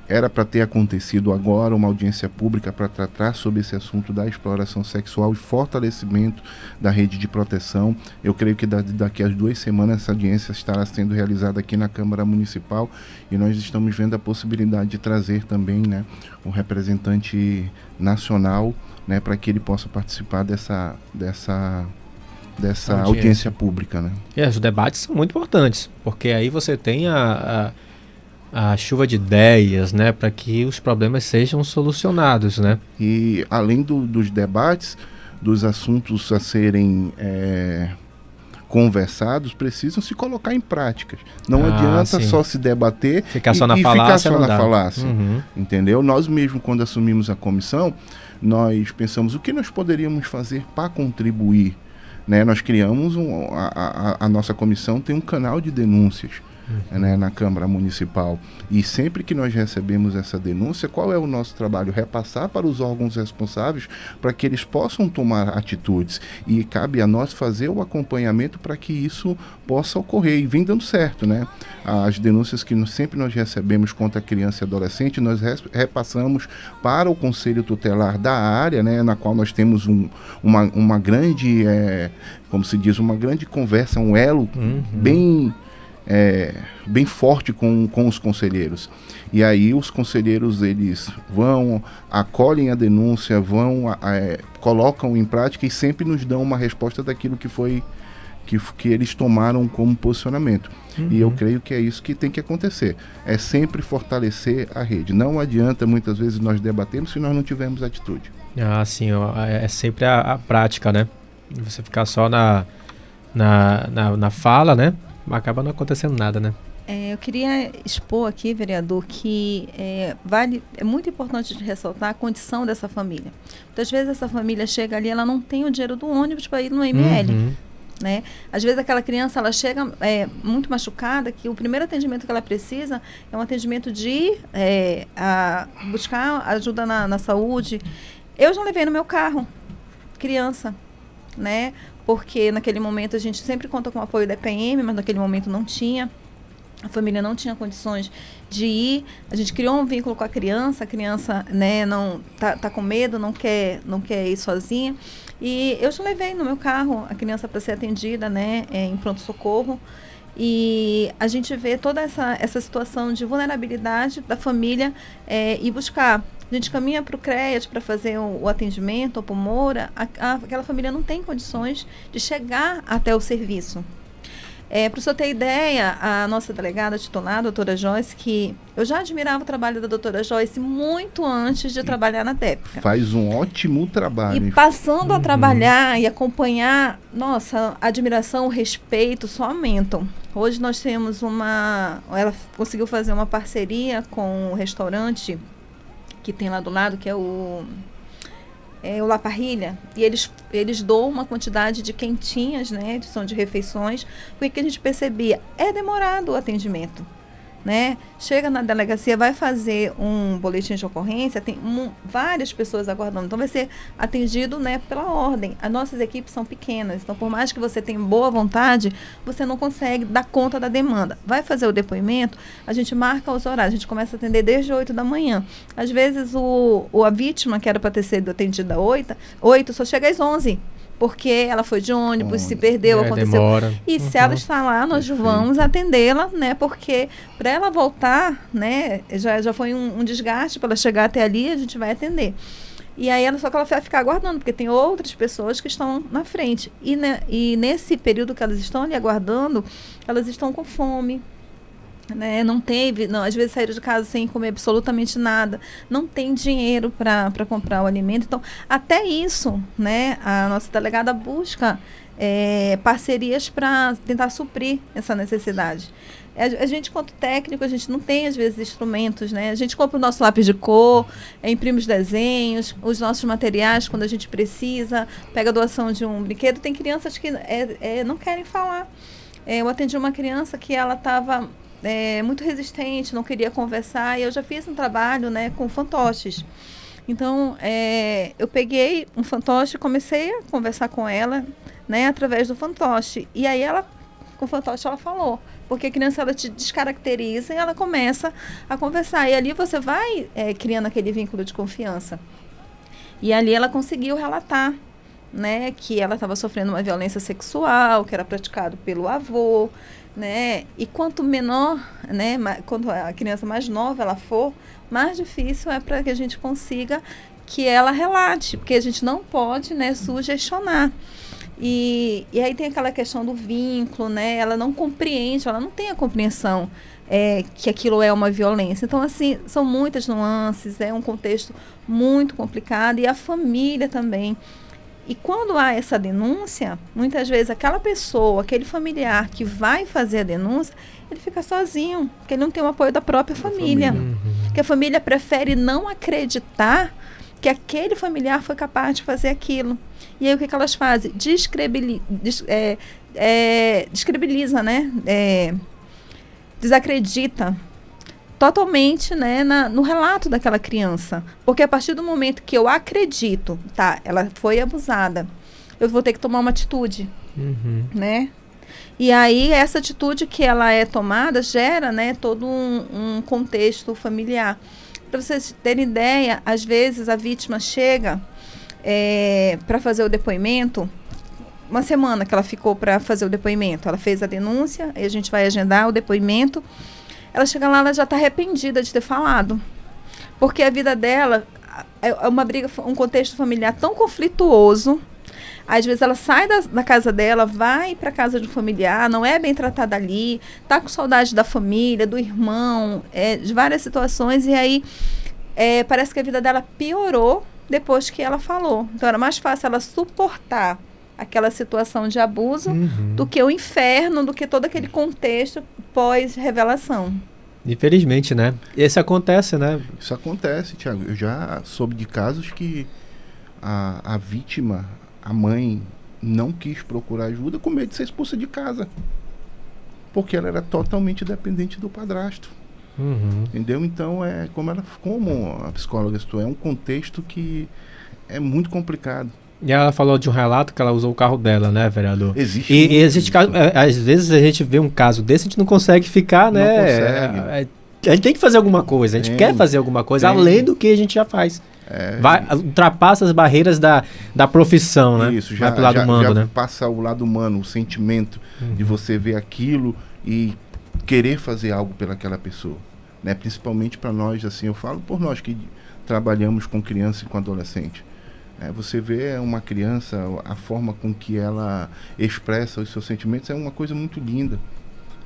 era para ter acontecido agora uma audiência pública para tratar sobre esse assunto da exploração sexual e fortalecimento da rede de proteção. Eu creio que daqui a duas semanas essa audiência estará sendo realizada aqui na Câmara Municipal e nós estamos vendo a possibilidade de trazer também né, um representante nacional né, para que ele possa participar dessa, dessa dessa audiência. audiência, pública, né? É, os debates são muito importantes, porque aí você tem a, a a chuva de ideias, né, para que os problemas sejam solucionados, né? E além do, dos debates, dos assuntos a serem é, conversados, precisam se colocar em práticas. Não ah, adianta sim. só se debater ficar só na e falácia, ficar só na falácia, uhum. entendeu? Nós mesmo quando assumimos a comissão, nós pensamos o que nós poderíamos fazer para contribuir. Né? Nós criamos um, a, a, a nossa comissão tem um canal de denúncias uhum. né, na Câmara Municipal. E sempre que nós recebemos essa denúncia, qual é o nosso trabalho? Repassar para os órgãos responsáveis para que eles possam tomar atitudes. E cabe a nós fazer o acompanhamento para que isso possa ocorrer e vem dando certo, né? As denúncias que sempre nós recebemos contra criança e adolescente, nós repassamos para o Conselho Tutelar da área, né, na qual nós temos um, uma, uma grande, é, como se diz, uma grande conversa, um elo uhum. bem é, bem forte com, com os conselheiros. E aí os conselheiros eles vão, acolhem a denúncia, vão, é, colocam em prática e sempre nos dão uma resposta daquilo que foi que, que eles tomaram como posicionamento. Uhum. E eu creio que é isso que tem que acontecer. É sempre fortalecer a rede. Não adianta muitas vezes nós debatermos se nós não tivermos atitude. Ah, sim, é, é sempre a, a prática, né? Você ficar só na, na, na, na fala, né? Acaba não acontecendo nada, né? É, eu queria expor aqui, vereador, que é, vale, é muito importante ressaltar a condição dessa família. Muitas vezes essa família chega ali, ela não tem o dinheiro do ônibus para ir no ML. Uhum. Né? Às vezes aquela criança ela chega é, muito machucada que o primeiro atendimento que ela precisa é um atendimento de é, buscar ajuda na, na saúde. Eu já levei no meu carro criança, né? Porque naquele momento a gente sempre conta com o apoio da EPM, mas naquele momento não tinha. A família não tinha condições de ir. A gente criou um vínculo com a criança. A criança, né, não tá, tá com medo, não quer, não quer ir sozinha. E eu já levei no meu carro a criança para ser atendida, né, é, em pronto socorro. E a gente vê toda essa, essa situação de vulnerabilidade da família é, e buscar. A gente caminha para o CREAT para fazer o, o, atendimento, ou para o Moura, a, a, aquela família não tem condições de chegar até o serviço. É, Para o senhor ter ideia, a nossa delegada titular, a doutora Joyce, que eu já admirava o trabalho da doutora Joyce muito antes de trabalhar na TEPCA. Faz um ótimo trabalho. E passando uhum. a trabalhar e acompanhar, nossa, a admiração, o respeito só aumentam. Hoje nós temos uma. Ela conseguiu fazer uma parceria com o restaurante que tem lá do lado, que é o é, o La Parrilha, e eles, eles doam uma quantidade de quentinhas, né, de, são de refeições, porque a gente percebia, é demorado o atendimento né? Chega na delegacia, vai fazer um boletim de ocorrência, tem um, várias pessoas aguardando. Então vai ser atendido, né, pela ordem. As nossas equipes são pequenas, então por mais que você tenha boa vontade, você não consegue dar conta da demanda. Vai fazer o depoimento, a gente marca os horários, a gente começa a atender desde 8 da manhã. Às vezes o, o a vítima que era para ter sido atendida às 8, 8 só chega às 11 porque ela foi de ônibus, se perdeu, é, aconteceu. Demora. E uhum. se ela está lá, nós Perfeito. vamos atendê-la, né? Porque para ela voltar, né, já, já foi um, um desgaste para ela chegar até ali, a gente vai atender. E aí ela só que ela vai ficar aguardando, porque tem outras pessoas que estão na frente. E, né, e nesse período que elas estão ali aguardando, elas estão com fome, né, não teve, não, às vezes saíram de casa sem comer absolutamente nada, não tem dinheiro para comprar o alimento. Então, até isso, né, a nossa delegada busca é, parcerias para tentar suprir essa necessidade. A, a, gente, quanto técnico, a gente não tem, às vezes, instrumentos, né? A gente compra o nosso lápis de cor, é, imprime os desenhos, os nossos materiais quando a gente precisa, pega a doação de um brinquedo. Tem crianças que é, é, não querem falar. É, eu atendi uma criança que ela estava é, muito resistente, não queria conversar, e eu já fiz um trabalho né, com fantoches. Então, é, eu peguei um fantoche, comecei a conversar com ela, né, através do fantoche. E aí ela, com o fantoche, ela falou. Porque a criança, ela te descaracteriza e ela começa a conversar. E ali você vai é, criando aquele vínculo de confiança. E ali ela conseguiu relatar, né, que ela estava sofrendo uma violência sexual, que era praticado pelo avô, né? E quanto menor, né, quando a criança mais nova ela for, mais difícil é para que a gente consiga que ela relate, porque a gente não pode, né, sugestionar. E, e aí tem aquela questão do vínculo, né? Ela não compreende, ela não tem a compreensão é, que aquilo é uma violência. Então, assim, são muitas nuances, é um contexto muito complicado e a família também e quando há essa denúncia, muitas vezes aquela pessoa, aquele familiar que vai fazer a denúncia, ele fica sozinho, porque ele não tem o apoio da própria família. família. Uhum. Que a família prefere não acreditar que aquele familiar foi capaz de fazer aquilo. E aí o que, que elas fazem? Descrebili, des, é, é, descredibiliza, né? É, desacredita totalmente né, na, no relato daquela criança. Porque a partir do momento que eu acredito, tá, ela foi abusada, eu vou ter que tomar uma atitude, uhum. né? E aí essa atitude que ela é tomada gera, né, todo um, um contexto familiar. Para vocês terem ideia, às vezes a vítima chega é, para fazer o depoimento, uma semana que ela ficou para fazer o depoimento, ela fez a denúncia, aí a gente vai agendar o depoimento ela chega lá, ela já está arrependida de ter falado. Porque a vida dela é, é uma briga, um contexto familiar tão conflituoso. Às vezes ela sai da, da casa dela, vai para casa de um familiar, não é bem tratada ali, tá com saudade da família, do irmão, é, de várias situações, e aí é, parece que a vida dela piorou depois que ela falou. Então era mais fácil ela suportar aquela situação de abuso Uhum. do que o inferno, do que todo aquele contexto pós-revelação. Infelizmente, né? Isso acontece, né? Isso acontece, Tiago. Eu já soube de casos que a, a vítima, a mãe, não quis procurar ajuda com medo de ser expulsa de casa. Porque ela era totalmente dependente do padrasto. Uhum. Entendeu? Então é como ela como a psicóloga estou, é um contexto que é muito complicado. E ela falou de um relato que ela usou o carro dela, né, vereador? Existe E, e existe caso, é, às vezes a gente vê um caso desse, a gente não consegue ficar, Não né? consegue. É, é, a gente tem que fazer alguma coisa, a gente Tem. quer fazer alguma coisa, Tem. além do que a gente já faz. É, Vai, ultrapassa as barreiras da, da profissão, né? Isso, já, Vai pro lado já, humano, já né? passa o lado humano, o sentimento de você ver aquilo e querer fazer algo pelaquela pessoa, né? Principalmente para nós, assim, eu falo por nós que trabalhamos com criança e com adolescente. É, você vê uma criança, a forma com que ela expressa os seus sentimentos é uma coisa muito linda,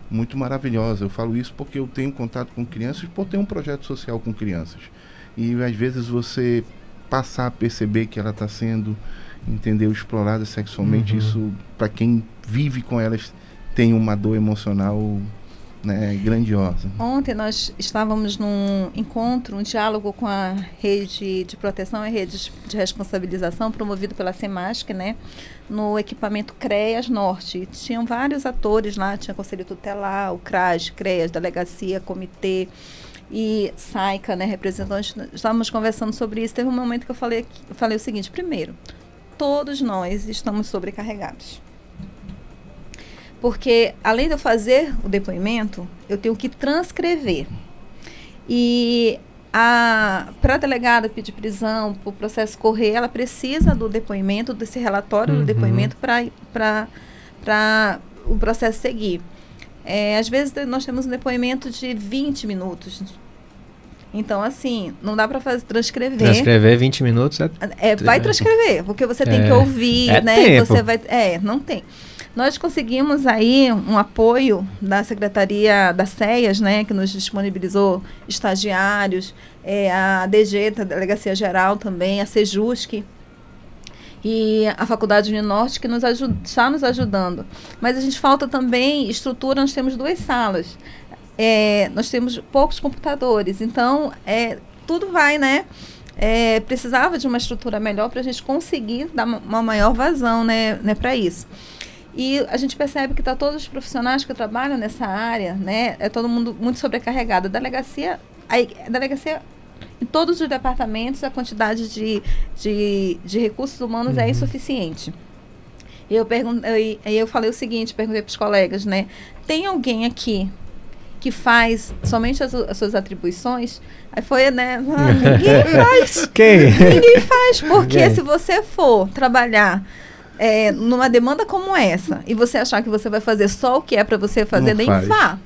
muito maravilhosa. Eu falo isso porque eu tenho contato com crianças, por ter um projeto social com crianças. E às vezes você passar a perceber que ela está sendo, entendeu, explorada sexualmente, Uhum. isso para quem vive com elas tem uma dor emocional né, grandiosa. Ontem nós estávamos num encontro, um diálogo com a rede de proteção e redes de responsabilização promovido pela SEMASC, né, no equipamento CREAS Norte. Tinham vários atores lá, tinha Conselho Tutelar, o CRAS, CREAS, Delegacia, Comitê e SAICA, né, representante. Estávamos conversando sobre isso. Teve um momento que eu falei, eu falei o seguinte, primeiro, todos nós estamos sobrecarregados. Porque, além de eu fazer o depoimento, eu tenho que transcrever. E para a delegada pedir prisão, para o processo correr, ela precisa do depoimento, desse relatório Uhum. do depoimento para o processo seguir. É, às vezes nós temos um depoimento de 20 minutos. Então, assim, não dá para transcrever. Transcrever 20 minutos é. É, vai transcrever, porque você tem É. que ouvir, É né? tempo. Você vai, é, não tem. Nós conseguimos aí um apoio da Secretaria das CEAS, né, que nos disponibilizou estagiários, é, a DG, da Delegacia Geral também, a Sejusc e a Faculdade Uninorte que nos aju- está nos ajudando. Mas a gente falta também estrutura, nós temos duas salas. É, nós temos poucos computadores, então é, tudo vai, né? É, precisava de uma estrutura melhor para a gente conseguir dar uma- uma maior vazão né, né, para isso. E a gente percebe que tá todos os profissionais que trabalham nessa área, né? É todo mundo muito sobrecarregado. A delegacia, a, delegacia em todos os departamentos a quantidade de, de, de recursos humanos é insuficiente. E eu perguntei, aí eu falei o seguinte, perguntei para os colegas, né? Tem alguém aqui que faz somente as, as suas atribuições? Aí foi, né? Ah, ninguém faz. Quem? Ninguém faz, porque Ninguém. se você for trabalhar é, numa demanda como essa e você achar que você vai fazer só o que é para você fazer, Não nem faz. vá.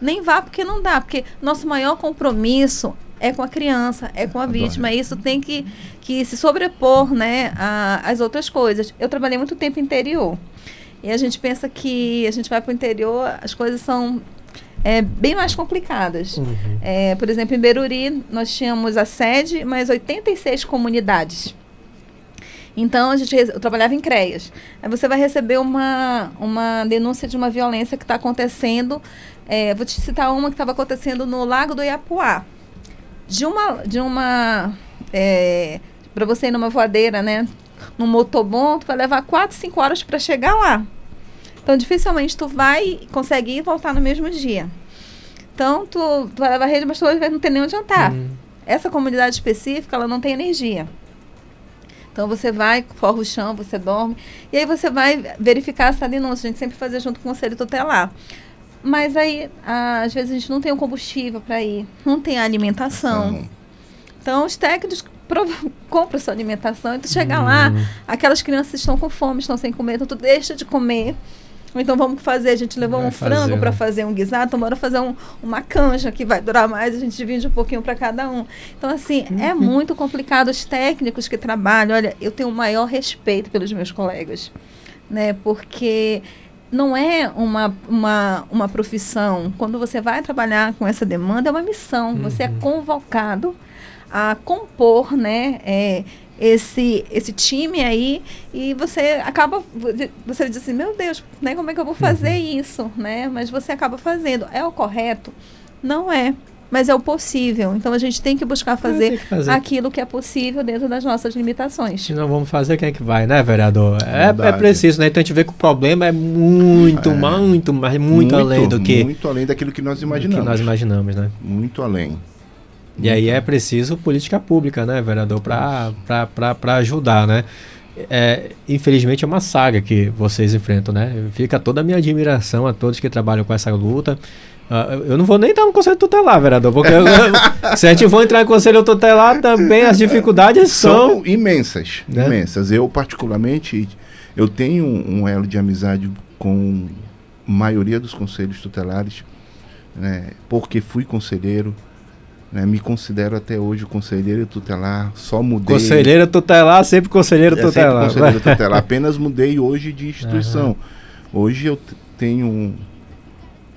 Nem vá, porque não dá. Porque nosso maior compromisso é com a criança, é com a vítima. E isso tem que, que se sobrepor né, a- às outras coisas. Eu trabalhei muito tempo interior. E a gente pensa que a gente vai para o interior, as coisas são é, bem mais complicadas. Uhum. É, por exemplo, em Beruri, nós tínhamos a sede, mais 86 comunidades. Então, a gente, eu trabalhava em CREAS. Aí você vai receber uma, uma denúncia de uma violência que está acontecendo. é, vou te citar uma que estava acontecendo no Lago do Iapuá. De uma. De uma para você ir numa voadeira, né? Num motobom, tu vai levar 4, 5 horas para chegar lá. Então, dificilmente tu vai conseguir e voltar no mesmo dia. Então, tu, tu vai levar rede, mas tu não ter nem onde jantar. Hum. Essa comunidade específica, ela não tem energia. Então, você vai, forra o chão, você dorme. E aí, você vai verificar essa denúncia. A gente sempre fazia junto com o Conselho Tutelar. Mas aí, às vezes, a gente não tem o combustível para ir. Não tem a alimentação. Então, Então, os técnicos compram sua alimentação e tu chega lá, aquelas crianças estão com fome, estão sem comer, então tu deixa de comer Então vamos fazer, a gente levou Vai um frango para fazer um guisado, então bora fazer um, uma canja que vai durar mais, a gente divide um pouquinho para cada um. Então, assim, é Uhum. muito complicado. Os técnicos que trabalham, olha, eu tenho o maior respeito pelos meus colegas, né? Porque não é uma, uma, uma profissão. Quando você vai trabalhar com essa demanda, é uma missão. Você é Uhum. convocado a compor, né? é, esse, esse time aí e você acaba você diz assim meu Deus né como é que eu vou fazer Uhum. isso né mas você acaba fazendo é o correto não é mas é o possível então a gente tem que buscar fazer, que fazer. aquilo que é possível dentro das nossas limitações Se não vamos fazer, quem é que vai, né, vereador? É, é preciso, né? Então a gente vê que o problema é muito, É. muito, mas muito, além do que, Muito além daquilo que nós do que imaginamos. nós imaginamos, né? Muito além. E aí é preciso política pública, né, vereador, para ajudar, né? É, infelizmente é uma saga que vocês enfrentam, né? Fica toda a minha admiração a todos que trabalham com essa luta. Ah, eu- não vou nem entrar no conselho tutelar, vereador, porque eu- se a gente for entrar no conselho tutelar, também as dificuldades são. São imensas, Né? imensas. Eu particularmente, eu tenho um elo de amizade com a maioria dos conselhos tutelares, né, porque fui conselheiro, né, me considero até hoje conselheiro tutelar, só mudei. Conselheiro tutelar, sempre conselheiro É sempre tutelar. conselheiro tutelar. Apenas mudei hoje de instituição. Hoje eu tenho.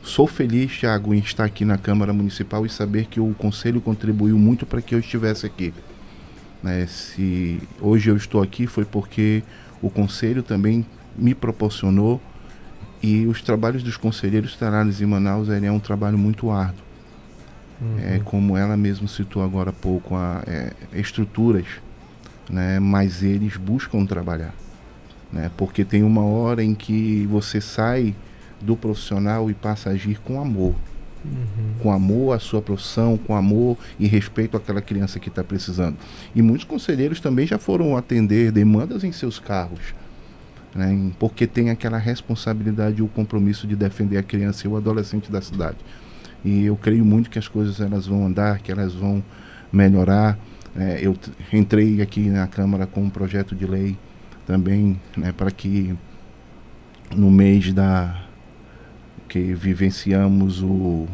Sou feliz, Thiago, em estar aqui na Câmara Municipal e saber que o Conselho contribuiu muito para que eu estivesse aqui. Né, se hoje eu estou aqui foi porque o Conselho também me proporcionou e os trabalhos dos conselheiros tutelares em Manaus é um trabalho muito árduo. É, como ela mesma citou agora há pouco, a, é, estruturas, né, mas eles buscam trabalhar. Né, porque tem uma hora em que você sai do profissional e passa a agir com amor. Com amor à sua profissão, com amor e respeito àquela criança que está precisando. E muitos conselheiros também já foram atender demandas em seus carros. Né, porque tem aquela responsabilidade e o compromisso de defender a criança e o adolescente da cidade. E eu creio muito que as coisas elas vão andar, que elas vão melhorar. É, eu entrei aqui na Câmara com um projeto de lei também né, para que no mês da que vivenciamos o,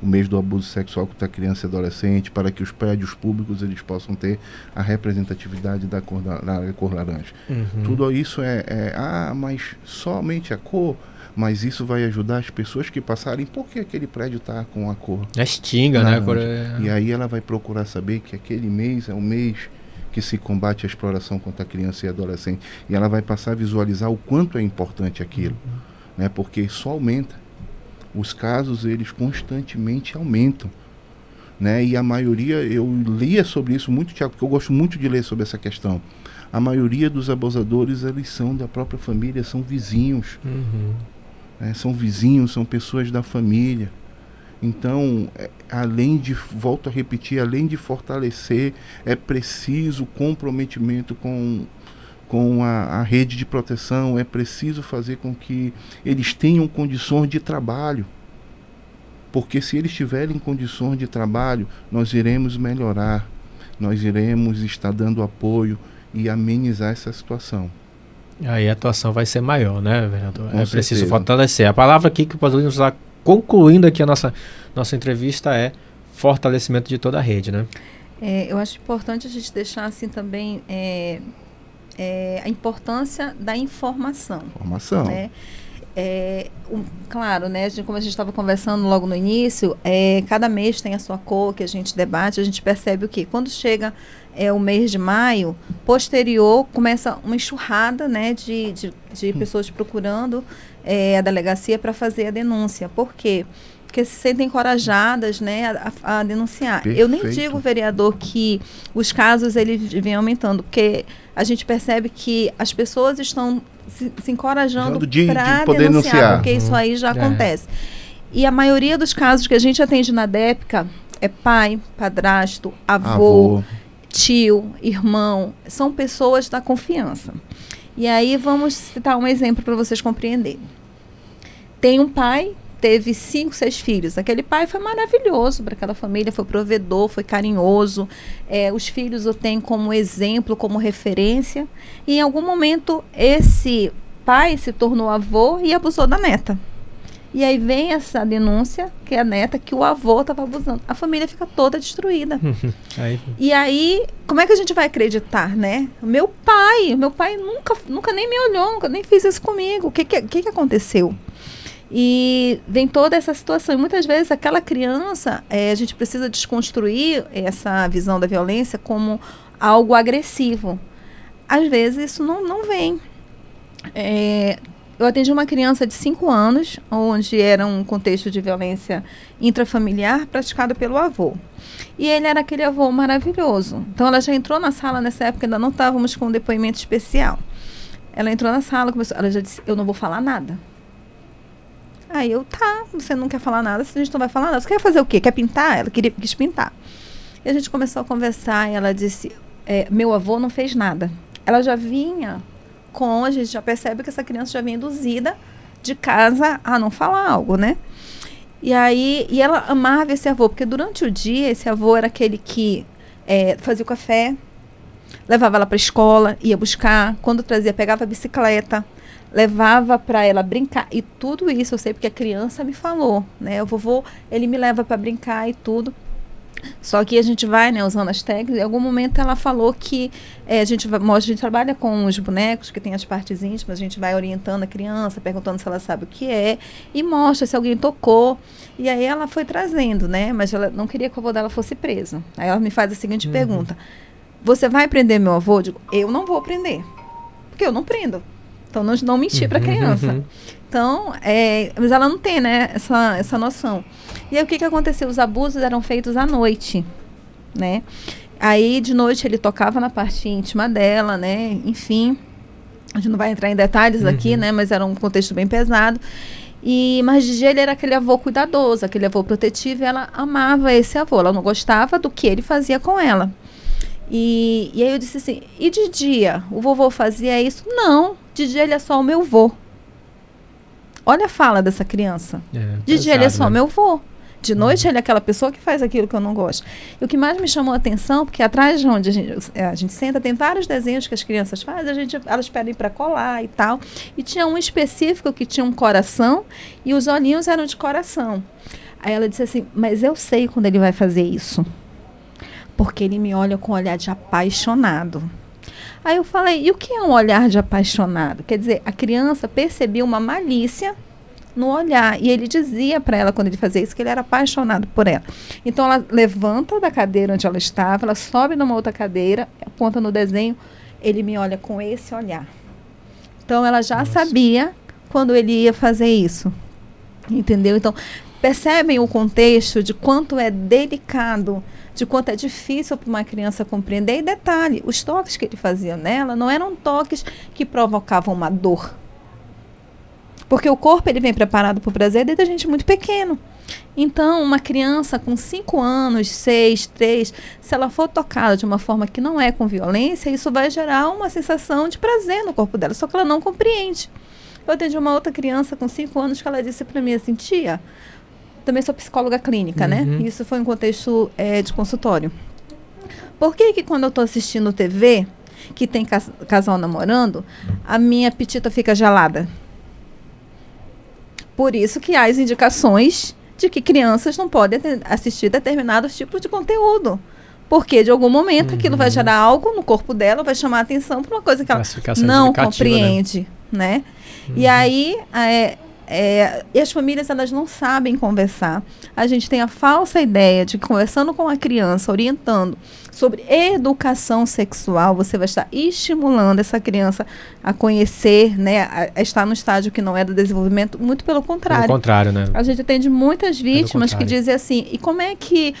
o mês do abuso sexual contra criança e adolescente, para que os prédios públicos eles possam ter a representatividade da cor, da, da cor laranja. Uhum. Tudo isso é, é, ah, mas somente a cor, mas isso vai ajudar as pessoas que passarem, por que aquele prédio está com a cor? É Extinga, né? Cor- é- E aí ela vai procurar saber que aquele mês é o mês que se combate a exploração contra a criança e adolescente. E ela vai passar a visualizar o quanto é importante aquilo, né? Porque isso aumenta. Os casos, eles constantemente aumentam. Né? E a maioria, eu lia sobre isso muito, Tiago, porque eu gosto muito de ler sobre essa questão. A maioria dos abusadores, eles são da própria família, são vizinhos Uhum. Né, são vizinhos, são pessoas da família. Então, é, além de, volto a repetir, além de fortalecer, é preciso comprometimento com, com a, a rede de proteção, é preciso fazer com que eles tenham condições de trabalho. Porque se eles tiverem condições de trabalho, nós iremos melhorar, nós iremos estar dando apoio e amenizar essa situação. Aí a atuação vai ser maior, né, vereador? Com é preciso certeza. fortalecer. A palavra aqui que podemos usar, concluindo aqui a nossa, nossa entrevista, é fortalecimento de toda a rede, né? É, eu acho importante a gente deixar assim também é, é, a importância da informação. Formação. né? É, um- claro, né, a gente- como a gente estava conversando logo no início, é, cada mês tem a sua cor que a gente debate, a gente percebe o que quando chega é, o mês de maio, posterior começa uma enxurrada né, de, de, de pessoas procurando é, a delegacia para fazer a denúncia. Por quê? Porque se sentem encorajadas né, a, a- denunciar. Eu nem Perfeito. digo, vereador, que os casos eles vêm aumentando, porque a gente percebe que as pessoas estão se, se encorajando De- de para poder denunciar, denunciar. porque isso Uhum. aí já É. acontece. E a maioria dos casos que a gente atende na DEPCA é pai, padrasto, avô, Avô. Tio, irmão, são pessoas da confiança. E aí vamos citar um exemplo para vocês compreenderem. Tem um pai, teve cinco, seis filhos. Aquele pai foi maravilhoso para aquela família, foi provedor, foi carinhoso. É, os filhos o têm como exemplo, como referência. E em algum momento esse pai se tornou avô e abusou da neta. E aí vem essa denúncia, que é a neta, que o avô estava abusando. A família fica toda destruída. aí. E aí, como é que a gente vai acreditar, né? Meu pai, meu pai nunca, nunca nem me olhou, nunca nem fez isso comigo. O que, que, que, que aconteceu? E vem toda essa situação. E muitas vezes aquela criança, é, a gente precisa desconstruir essa visão da violência como algo agressivo. Às vezes isso não, não vem. É, eu atendi uma criança de 5 anos, onde era um contexto de violência intrafamiliar praticado pelo avô. E ele era aquele avô maravilhoso. Então ela já entrou na sala nessa época, ainda não estávamos com um depoimento especial. Ela entrou na sala, começou, ela já disse: Eu não vou falar nada. Aí eu, tá, você não quer falar nada, a gente não vai falar nada. Você quer fazer o quê? Quer pintar? Ela queria, quis pintar. E a gente começou a conversar e ela disse: é, Meu avô não fez nada. Ela já vinha a gente já percebe que essa criança já vinha induzida de casa a não falar algo, né? E aí, e ela amava esse avô, porque durante o dia esse avô era aquele que é, fazia o café, levava ela para escola, ia buscar, quando trazia, pegava a bicicleta, levava para ela brincar e tudo isso eu sei porque a criança me falou, né? O vovô ele me leva para brincar e tudo. Só que a gente vai, né, usando as técnicas. Em algum momento ela falou que é, a gente vai, a gente trabalha com os bonecos que tem as partes íntimas. A gente vai orientando a criança, perguntando se ela sabe o que é e mostra se alguém tocou. E aí ela foi trazendo, né? Mas ela não queria que o avô dela fosse preso. Aí ela me faz a seguinte uhum. pergunta: Você vai prender meu avô? Eu digo: Eu não vou prender, porque eu não prendo. Então, não, não mentir uhum, para a criança. Uhum. Então, é, mas ela não tem, né, essa, essa noção. E aí, o que, que aconteceu? Os abusos eram feitos à noite, né? Aí, de noite, ele tocava na parte íntima dela, né? Enfim, a gente não vai entrar em detalhes uhum. aqui, né? Mas era um contexto bem pesado. E, mas de dia ele era aquele avô cuidadoso, aquele avô protetivo, e ela amava esse avô. Ela não gostava do que ele fazia com ela. E, e aí eu disse assim: e de dia? O vovô fazia isso? Não, dia ele é só o meu vô. Olha a fala dessa criança. É, de dia ele é só né? meu vô. De noite uhum. ele é aquela pessoa que faz aquilo que eu não gosto. E o que mais me chamou a atenção, porque atrás de onde a gente, é, a gente senta, tem vários desenhos que as crianças fazem, a gente, elas pedem para colar e tal. E tinha um específico que tinha um coração e os olhinhos eram de coração. Aí ela disse assim: Mas eu sei quando ele vai fazer isso porque ele me olha com um olhar de apaixonado. Aí eu falei, e o que é um olhar de apaixonado? Quer dizer, a criança percebia uma malícia no olhar. E ele dizia para ela, quando ele fazia isso, que ele era apaixonado por ela. Então ela levanta da cadeira onde ela estava, ela sobe numa outra cadeira, aponta no desenho, ele me olha com esse olhar. Então ela já Nossa. sabia quando ele ia fazer isso. Entendeu? Então, percebem o contexto de quanto é delicado de quanto é difícil para uma criança compreender. E detalhe, os toques que ele fazia nela não eram toques que provocavam uma dor. Porque o corpo ele vem preparado para o prazer desde a gente muito pequeno. Então, uma criança com 5 anos, 6, 3, se ela for tocada de uma forma que não é com violência, isso vai gerar uma sensação de prazer no corpo dela, só que ela não compreende. Eu atendi uma outra criança com 5 anos que ela disse para mim assim: tia, também sou psicóloga clínica, né? uhum. né? Isso foi um contexto é, de consultório. Por que que quando eu estou assistindo TV, que tem cas casal namorando, a minha apetita fica gelada? Por isso que há as indicações de que crianças não podem assistir determinados tipos de conteúdo. Porque de algum momento uhum. aquilo vai gerar algo no corpo dela, vai chamar a atenção para uma coisa que ela não né? compreende, né? né? Uhum. E aí, é, é, e as famílias elas não sabem conversar. A gente tem a falsa ideia de que conversando com a criança, orientando sobre educação sexual, você vai estar estimulando essa criança a conhecer, né, a, a estar no estágio que não é do desenvolvimento. Muito pelo contrário. Pelo contrário, né? A gente atende muitas vítimas que dizem assim: e como é que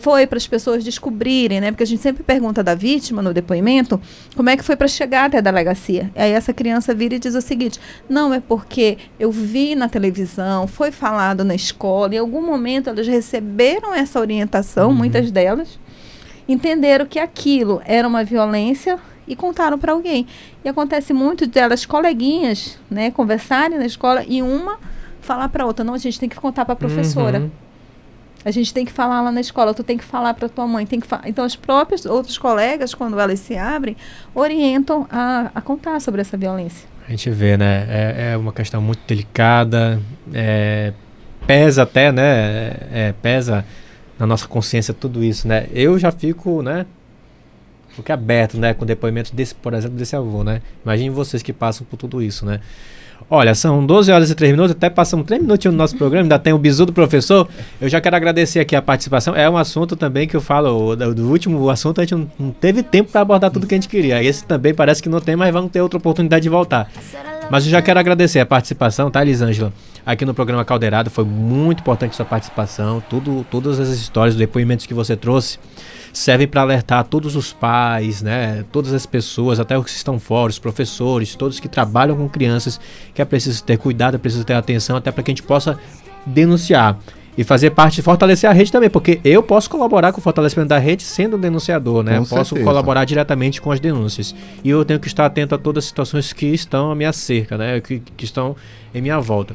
foi para as pessoas descobrirem, né? Porque a gente sempre pergunta da vítima no depoimento como é que foi para chegar até a delegacia. E aí essa criança vira e diz o seguinte: não, é porque eu vi na televisão, foi falado na escola, em algum momento elas receberam essa orientação, uhum. muitas delas, entenderam que aquilo era uma violência e contaram para alguém. E acontece muito delas, coleguinhas, né, conversarem na escola e uma falar para outra: não, a gente tem que contar para a professora. Uhum. A gente tem que falar lá na escola, tu tem que falar para tua mãe, tem que Então as próprias outros colegas, quando elas se abrem, orientam a, a contar sobre essa violência. A gente vê, né? É, é uma questão muito delicada, é, pesa até, né? É, pesa na nossa consciência tudo isso, né? Eu já fico, né? Fico aberto, né? Com depoimentos desse, por exemplo, desse avô, né? Imagine vocês que passam por tudo isso, né? Olha, são 12 horas e 3 minutos, até passamos 3 minutinhos no nosso programa, ainda tem o bizu do professor. Eu já quero agradecer aqui a participação. É um assunto também que eu falo, do, do último assunto a gente não, não teve tempo para abordar tudo que a gente queria. Esse também parece que não tem, mas vamos ter outra oportunidade de voltar. Mas eu já quero agradecer a participação, tá, Elisângela? Aqui no programa Caldeirado foi muito importante sua participação, tudo, todas as histórias, os depoimentos que você trouxe servem para alertar todos os pais, né, todas as pessoas, até os que estão fora, os professores, todos que trabalham com crianças, que é preciso ter cuidado, é preciso ter atenção, até para que a gente possa denunciar e fazer parte, fortalecer a rede também, porque eu posso colaborar com o fortalecimento da rede sendo um denunciador, né? Com posso certeza. colaborar diretamente com as denúncias. E eu tenho que estar atento a todas as situações que estão à minha cerca, né? Que, que estão em minha volta.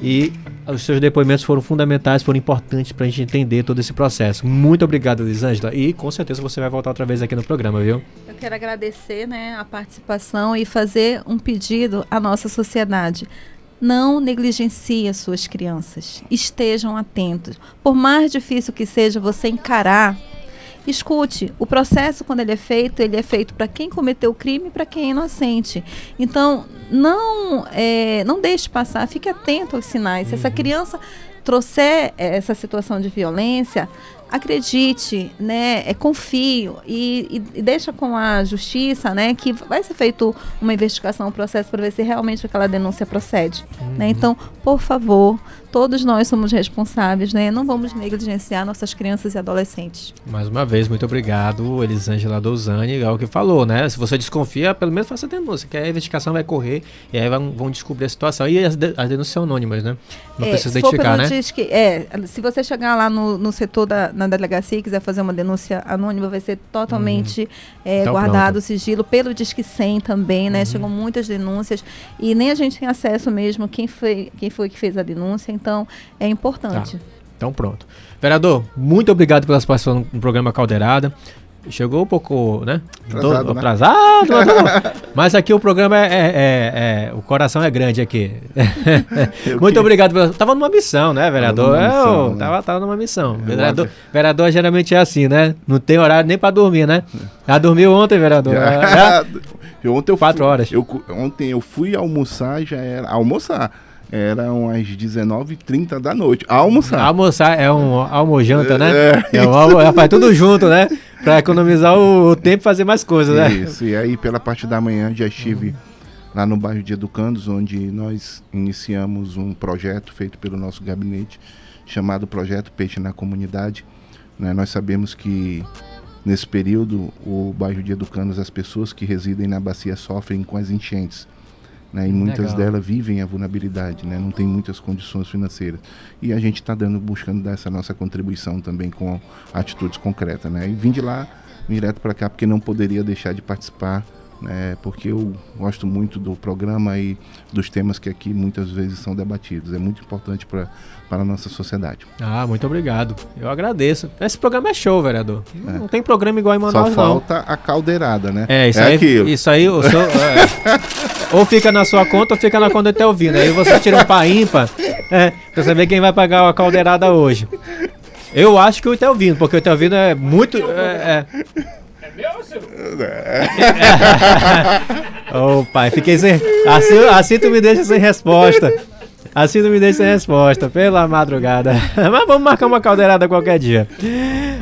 E os seus depoimentos foram fundamentais, foram importantes para a gente entender todo esse processo. Muito obrigado, Elisângela. E com certeza você vai voltar outra vez aqui no programa, viu? Eu quero agradecer né, a participação e fazer um pedido à nossa sociedade. Não negligencie as suas crianças. Estejam atentos. Por mais difícil que seja você encarar, escute. O processo, quando ele é feito, ele é feito para quem cometeu o crime e para quem é inocente. Então, não, é, não deixe passar. Fique atento aos sinais. Se essa criança trouxer eh, essa situação de violência, acredite, né, é, confie e, e, e deixa com a justiça, né, que vai ser feito uma investigação, um processo para ver se realmente aquela denúncia procede, né? Então, por favor, todos nós somos responsáveis, né? Não vamos negligenciar nossas crianças e adolescentes. Mais uma vez, muito obrigado, Elisângela Dozani. É o que falou, né? Se você desconfia, pelo menos faça a denúncia, que a investigação vai correr e aí vão, vão descobrir a situação. E as, de, as denúncias são anônimas, né? Não É, precisa identificar, né? Disque, é, se você chegar lá no, no setor da na delegacia e quiser fazer uma denúncia anônima, vai ser totalmente é, Então, guardado o sigilo pelo Disque 100 também, né? Chegam muitas denúncias e nem a gente tem acesso mesmo quem foi, quem foi que fez a denúncia, então é importante. Então pronto. Vereador, muito obrigado pela participação no programa Caldeirada. Chegou um pouco, né? Atrasado, Do- né? atrasado, mas, aqui o programa é, é- é- é- O coração é grande aqui. Eu Muito que- obrigado. Pela, tava numa missão, né, vereador? numa É, missão, ô, né? tava, tava numa missão. É, vereador, vereador geralmente é assim, né? Não tem horário nem pra dormir, né? Já dormiu ontem, vereador? Já? Já- eu, ontem eu Quatro fui- horas. eu ontem eu fui almoçar, já era. Almoçar. Eram as 19h30 da noite. Almoçar. Almoçar é um almojanta, né? É, É, um almo, faz tudo junto, né? Pra economizar o, o tempo e fazer mais coisas, né? Isso, e aí pela parte da manhã já estive lá no bairro de Educandos, onde nós iniciamos um projeto feito pelo nosso gabinete, chamado Projeto Peixe na Comunidade. né? Nós sabemos que nesse período o bairro de Educandos, as pessoas que residem na bacia sofrem com as enchentes. Né? E muitas Legal. delas vivem a vulnerabilidade, né? não tem muitas condições financeiras. E a gente está dando, buscando dar essa nossa contribuição também com atitudes concretas. Né? E vim de lá direto para cá porque não poderia deixar de participar, né? porque eu gosto muito do programa e dos temas que aqui muitas vezes são debatidos. É muito importante para a nossa sociedade. Ah, muito obrigado. Eu agradeço. Esse programa é show, vereador. Não tem programa igual em Só Manaus, não. falta a caldeirada, né? É, isso aí. aquilo. Isso aí, o seu, é, ou fica na sua conta ou fica na conta do teu. Aí você tira um par ímpar é, pra saber quem vai pagar a caldeirada hoje. Eu acho que o Itelvino, porque o Itelvino é muito. É, é... Ô pai, fiquei sem. Assim, assim tu me deixa sem resposta. Assim tu me deixa sem resposta, pela madrugada. Mas vamos marcar uma caldeirada qualquer dia.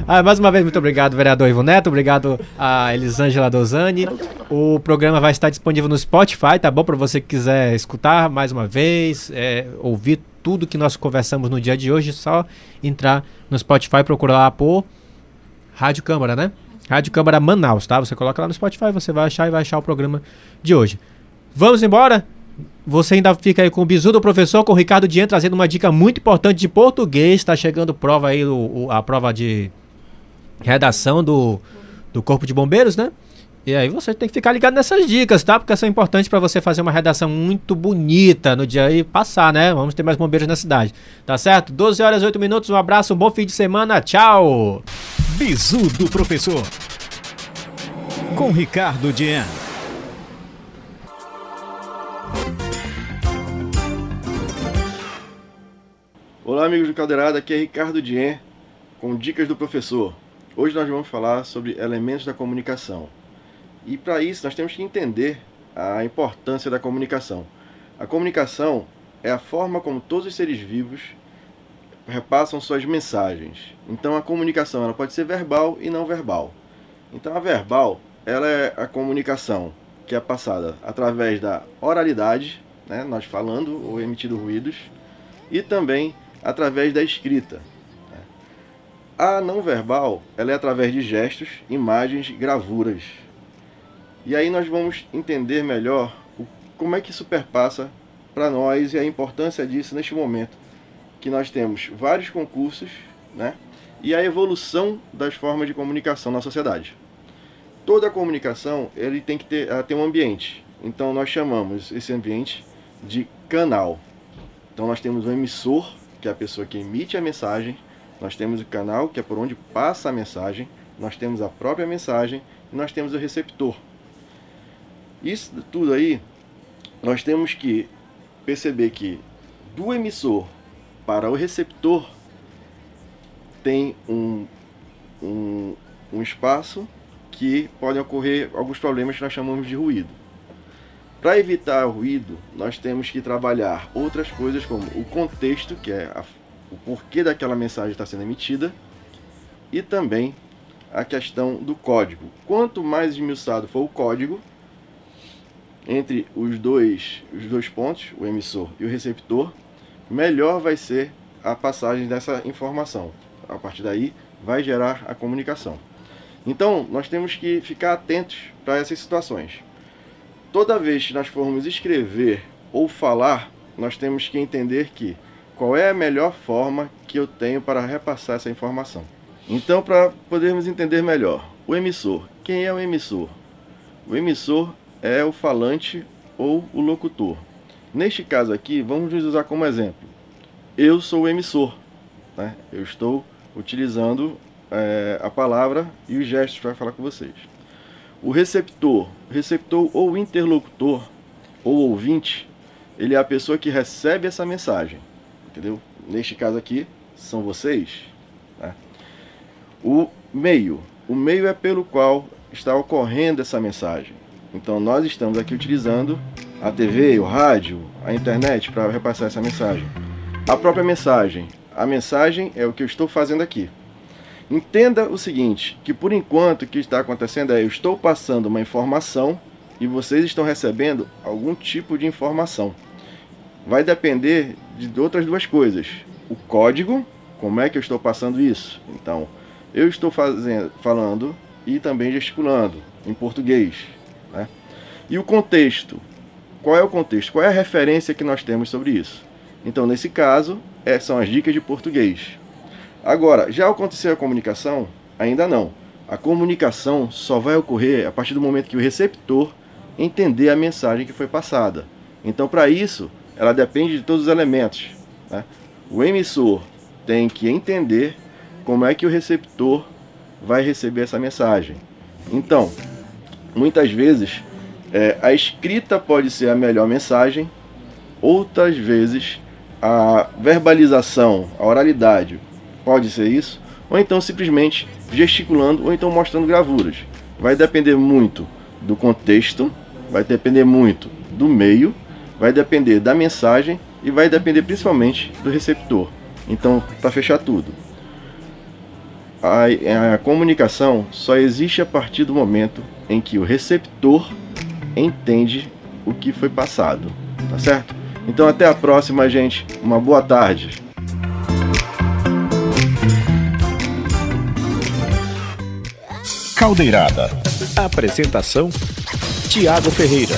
Ah, mais uma vez, muito obrigado, vereador Ivo Neto. Obrigado a Elisângela Dozani. O programa vai estar disponível no Spotify, tá bom? Para você que quiser escutar mais uma vez, é, ouvir tudo que nós conversamos no dia de hoje, é só entrar no Spotify e procurar lá por Rádio Câmara, né? Rádio Câmara Manaus, tá? Você coloca lá no Spotify, você vai achar e vai achar o programa de hoje. Vamos embora? Você ainda fica aí com o bizu do professor, com o Ricardo Dien trazendo uma dica muito importante de português. Está chegando prova aí, o, o- a prova de redação do, do Corpo de Bombeiros, né? E aí você tem que ficar ligado nessas dicas, tá? Porque são importantes para você fazer uma redação muito bonita no dia e passar, né? Vamos ter mais bombeiros na cidade. Tá certo? 12 horas e 8 minutos. Um abraço, um bom fim de semana. Tchau! Bizu do Professor. Com Ricardo Dien. Olá, amigos do Caldeirada. Aqui é Ricardo Dien com Dicas do Professor. Hoje nós vamos falar sobre elementos da comunicação. E para isso nós temos que entender a importância da comunicação. A comunicação é a forma como todos os seres vivos repassam suas mensagens. Então a comunicação ela pode ser verbal e não verbal. Então a verbal ela é a comunicação que é passada através da oralidade, né, nós falando ou emitindo ruídos, e também através da escrita. Né. A não verbal ela é através de gestos, imagens, gravuras. E aí nós vamos entender melhor como é que isso perpassa para nós e a importância disso neste momento que nós temos vários concursos, né? E a evolução das formas de comunicação na sociedade. Toda comunicação ele tem que ter, tem um ambiente. Então nós chamamos esse ambiente de canal. Então nós temos o emissor que é a pessoa que emite a mensagem, nós temos o canal, que é por onde passa a mensagem, nós temos a própria mensagem e nós temos o receptor. Isso tudo aí, nós temos que perceber que do emissor para o receptor tem um, um, um espaço que podem ocorrer alguns problemas que nós chamamos de ruído. Para evitar o ruído, nós temos que trabalhar outras coisas como o contexto, que é a, o porquê daquela mensagem está sendo emitida, e também a questão do código. Quanto mais esmiuçado for o código, entre os dois, os dois pontos, o emissor e o receptor, melhor vai ser a passagem dessa informação. A partir daí, vai gerar a comunicação. Então, nós temos que ficar atentos para essas situações toda vez que nós formos escrever ou falar, nós temos que entender que qual é a melhor forma que eu tenho para repassar essa informação. Então, para podermos entender melhor, o emissor. Quem é o emissor? O emissor é o falante ou o locutor. Neste caso aqui, vamos nos usar como exemplo. Eu sou o emissor. Né? Eu estou utilizando é, a palavra e os gestos para falar com vocês. O receptor, receptor ou interlocutor ou ouvinte, ele é a pessoa que recebe essa mensagem, entendeu? Neste caso aqui, são vocês. Né? O meio, o meio é pelo qual está ocorrendo essa mensagem. Então nós estamos aqui utilizando a TV, o rádio, a internet para repassar essa mensagem. A própria mensagem, a mensagem é o que eu estou fazendo aqui. Entenda o seguinte, que por enquanto o que está acontecendo é eu estou passando uma informação e vocês estão recebendo algum tipo de informação. Vai depender de outras duas coisas. O código, como é que eu estou passando isso? Então, eu estou fazendo, falando e também gesticulando em português. Né? E o contexto. Qual é o contexto? Qual é a referência que nós temos sobre isso? Então, nesse caso, é, são as dicas de português. Agora, já aconteceu a comunicação? Ainda não. A comunicação só vai ocorrer a partir do momento que o receptor entender a mensagem que foi passada. Então, para isso, ela depende de todos os elementos. Né? O emissor tem que entender como é que o receptor vai receber essa mensagem. Então, muitas vezes, é, a escrita pode ser a melhor mensagem, outras vezes, a verbalização, a oralidade, Pode ser isso. Ou então simplesmente gesticulando ou então mostrando gravuras. Vai depender muito do contexto, vai depender muito do meio, vai depender da mensagem e vai depender principalmente do receptor. Então, para fechar tudo, a, a, comunicação só existe a partir do momento em que o receptor entende o que foi passado, tá certo? Então até a próxima, gente. Uma boa tarde. Caldeirada. Apresentação: Tiago Ferreira.